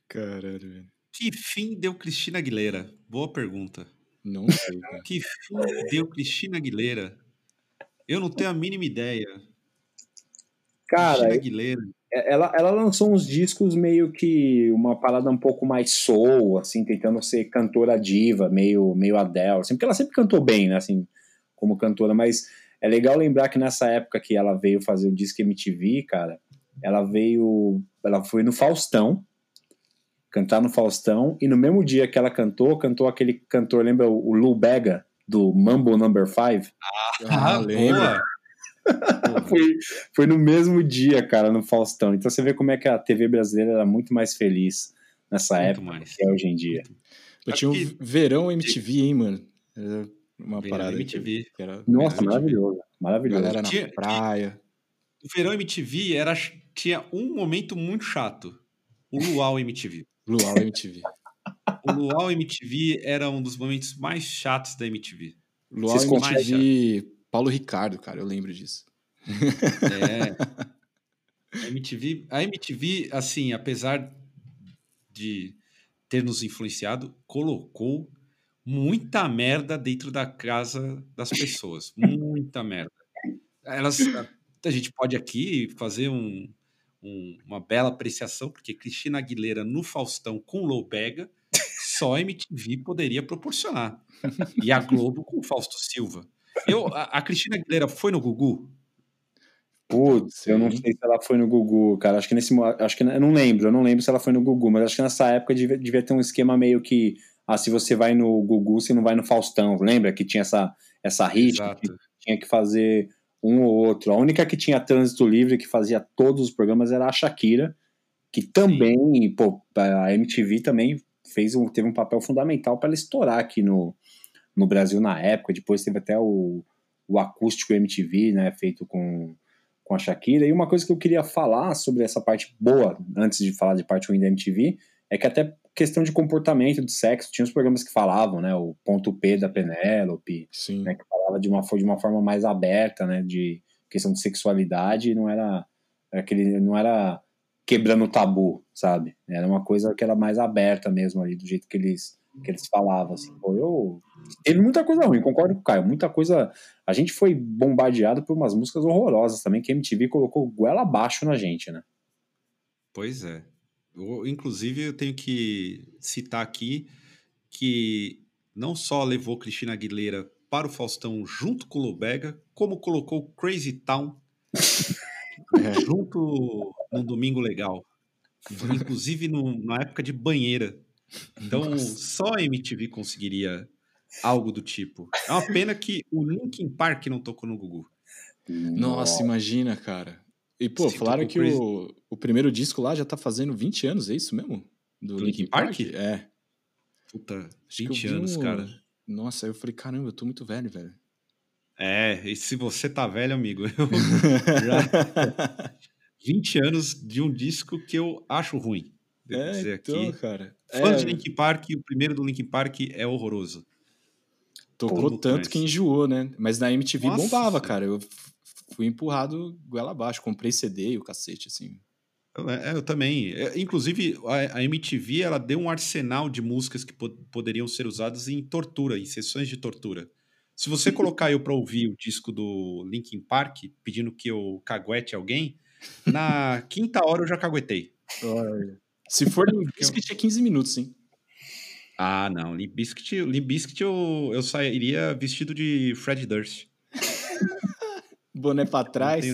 Caralho, velho. Que fim deu Cristina Aguilera? Boa pergunta. Não sei. Cara. Que fim deu Cristina Aguilera? Eu não tenho a mínima ideia. Cara, é, ela, ela lançou uns discos meio que uma parada um pouco mais soul, assim, tentando ser cantora diva, meio, meio Adele, assim, porque ela sempre cantou bem, né, assim, como cantora, mas é legal lembrar que nessa época que ela veio fazer o disco MTV, cara, ela veio, ela foi no Faustão, cantar no Faustão, e no mesmo dia que ela cantou, cantou aquele cantor, lembra o Lou Bega, do Mambo Number 5? Ah, ah lembra? foi, foi no mesmo dia, cara, no Faustão. Então você vê como é que a TV brasileira era muito mais feliz nessa muito época mais. que é hoje em dia. Eu tinha um verão MTV, hein, mano? Era uma verão parada MTV. Que era Nossa, maravilhoso. Maravilhoso. Galera na tinha, praia. O verão MTV era, tinha um momento muito chato. O Luau MTV. Luau MTV. o Luau MTV era um dos momentos mais chatos da MTV. Luau MTV Paulo Ricardo, cara, eu lembro disso. É. A MTV, a MTV, assim, apesar de ter nos influenciado, colocou muita merda dentro da casa das pessoas. Muita merda. Elas, a gente pode aqui fazer um, um, uma bela apreciação, porque Cristina Aguilera no Faustão com Loubega, só a MTV poderia proporcionar. E a Globo com Fausto Silva. Eu, a, a Cristina Aguilera foi no Gugu? Putz, eu não sei se ela foi no Gugu, cara. Acho que nesse acho que eu não lembro, eu não lembro se ela foi no Gugu, mas acho que nessa época devia, devia ter um esquema meio que ah, se você vai no Gugu, você não vai no Faustão. Lembra que tinha essa essa rixa que tinha que fazer um ou outro. A única que tinha trânsito livre que fazia todos os programas era a Shakira, que também, pô, a MTV também fez um, teve um papel fundamental para ela estourar aqui no no Brasil na época. Depois teve até o, o acústico MTV, né, feito com, com a Shakira. E uma coisa que eu queria falar sobre essa parte boa, antes de falar de parte ruim da MTV, é que até questão de comportamento, de sexo, tinha os programas que falavam, né, o ponto P da Penélope, né, que falava de uma, de uma forma mais aberta, né, de questão de sexualidade, não era, era aquele, não era quebrando o tabu, sabe? Era uma coisa que era mais aberta mesmo ali, do jeito que eles que eles falavam, assim, pô, eu... Teve muita coisa ruim, concordo com o Caio, muita coisa... A gente foi bombardeado por umas músicas horrorosas também, que a MTV colocou goela abaixo na gente, né? Pois é. Eu, inclusive, eu tenho que citar aqui que não só levou Cristina Aguilera para o Faustão junto com o Lobega, como colocou Crazy Town é. junto no Domingo Legal. Inclusive no, na época de banheira. Então, Nossa. só a MTV conseguiria algo do tipo. É uma pena que o Linkin Park não tocou no Gugu. Nossa, imagina, cara. E, pô, Sim, falaram que o, o primeiro disco lá já tá fazendo 20 anos, é isso mesmo? Do, do Linkin Park? Park? É. Puta, 20 anos, um... cara. Nossa, eu falei, caramba, eu tô muito velho, velho. É, e se você tá velho, amigo, eu já... 20 anos de um disco que eu acho ruim. Devo é, dizer então, aqui. cara. Fã é... de Linkin Park, o primeiro do Linkin Park é horroroso. Tocou tanto que enjoou, né? Mas na MTV Nossa. bombava, cara. Eu fui empurrado goela abaixo, comprei CD e o cacete, assim. É, eu também. É, inclusive, a, a, MTV ela deu um arsenal de músicas que po poderiam ser usadas em tortura, em sessões de tortura. Se você colocar eu para ouvir o disco do Linkin Park, pedindo que eu caguete alguém, na quinta hora eu já caguetei. Se for Limp Bizkit, é 15 minutos, hein? Ah, não. Limp Bizkit, Limp Bizkit eu, eu sairia vestido de Fred Durst. Boné pra trás.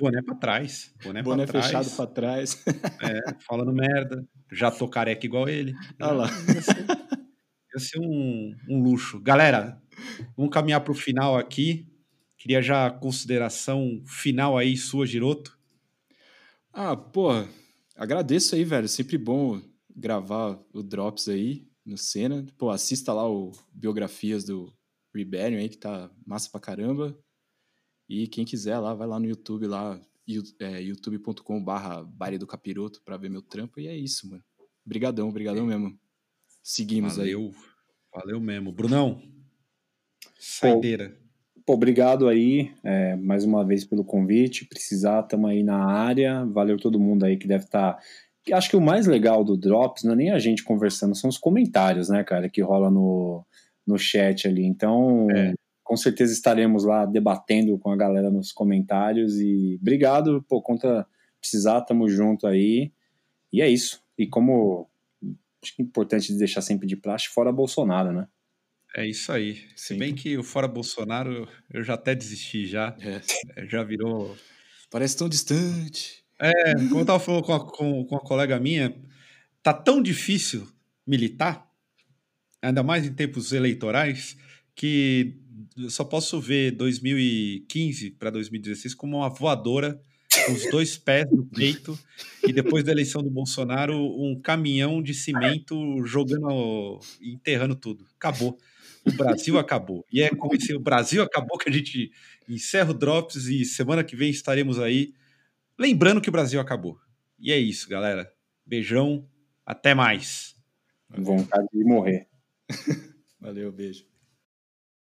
Boné pra trás. Boné, Boné pra fechado pra trás. É, falando merda. Já tô careca igual ele. Olha lá. Ia ser, ia ser um, um luxo. Galera, vamos caminhar pro final aqui. Queria já consideração final aí, sua, Giroto. Ah, porra agradeço aí, velho. Sempre bom gravar o Drops aí no Cena. Pô, assista lá o Biografias do Rebellion aí, que tá massa pra caramba. E quem quiser lá, vai lá no YouTube, lá, é, youtube.com barra Baile do Capiroto pra ver meu trampo. E é isso, mano. Brigadão, brigadão é. mesmo. Seguimos valeu, aí. Valeu mesmo. Brunão, saideira. Pô, obrigado aí é, mais uma vez pelo convite. Precisar, estamos aí na área. Valeu todo mundo aí que deve estar. Tá... Acho que o mais legal do Drops não é nem a gente conversando, são os comentários, né, cara, que rola no, no chat ali. Então, é. Com certeza estaremos lá debatendo com a galera nos comentários. E obrigado, por conta precisar, tamo junto aí. E é isso. E como acho que é importante deixar sempre de plástico fora Bolsonaro, né? É isso aí. Se bem que o fora Bolsonaro eu já até desisti já. É. Já virou. Parece tão distante. É, como eu tava falando com, a, com, com uma colega minha, tá tão difícil militar, ainda mais em tempos eleitorais, que eu só posso ver 2015 para 2016 como uma voadora com os dois pés no peito e depois da eleição do Bolsonaro um caminhão de cimento jogando, enterrando tudo. Acabou. O Brasil acabou. E é como se o Brasil acabou que a gente encerra o Drops e semana que vem estaremos aí lembrando que o Brasil acabou. E é isso, galera. Beijão, até mais. Vontade de morrer. Valeu, beijo.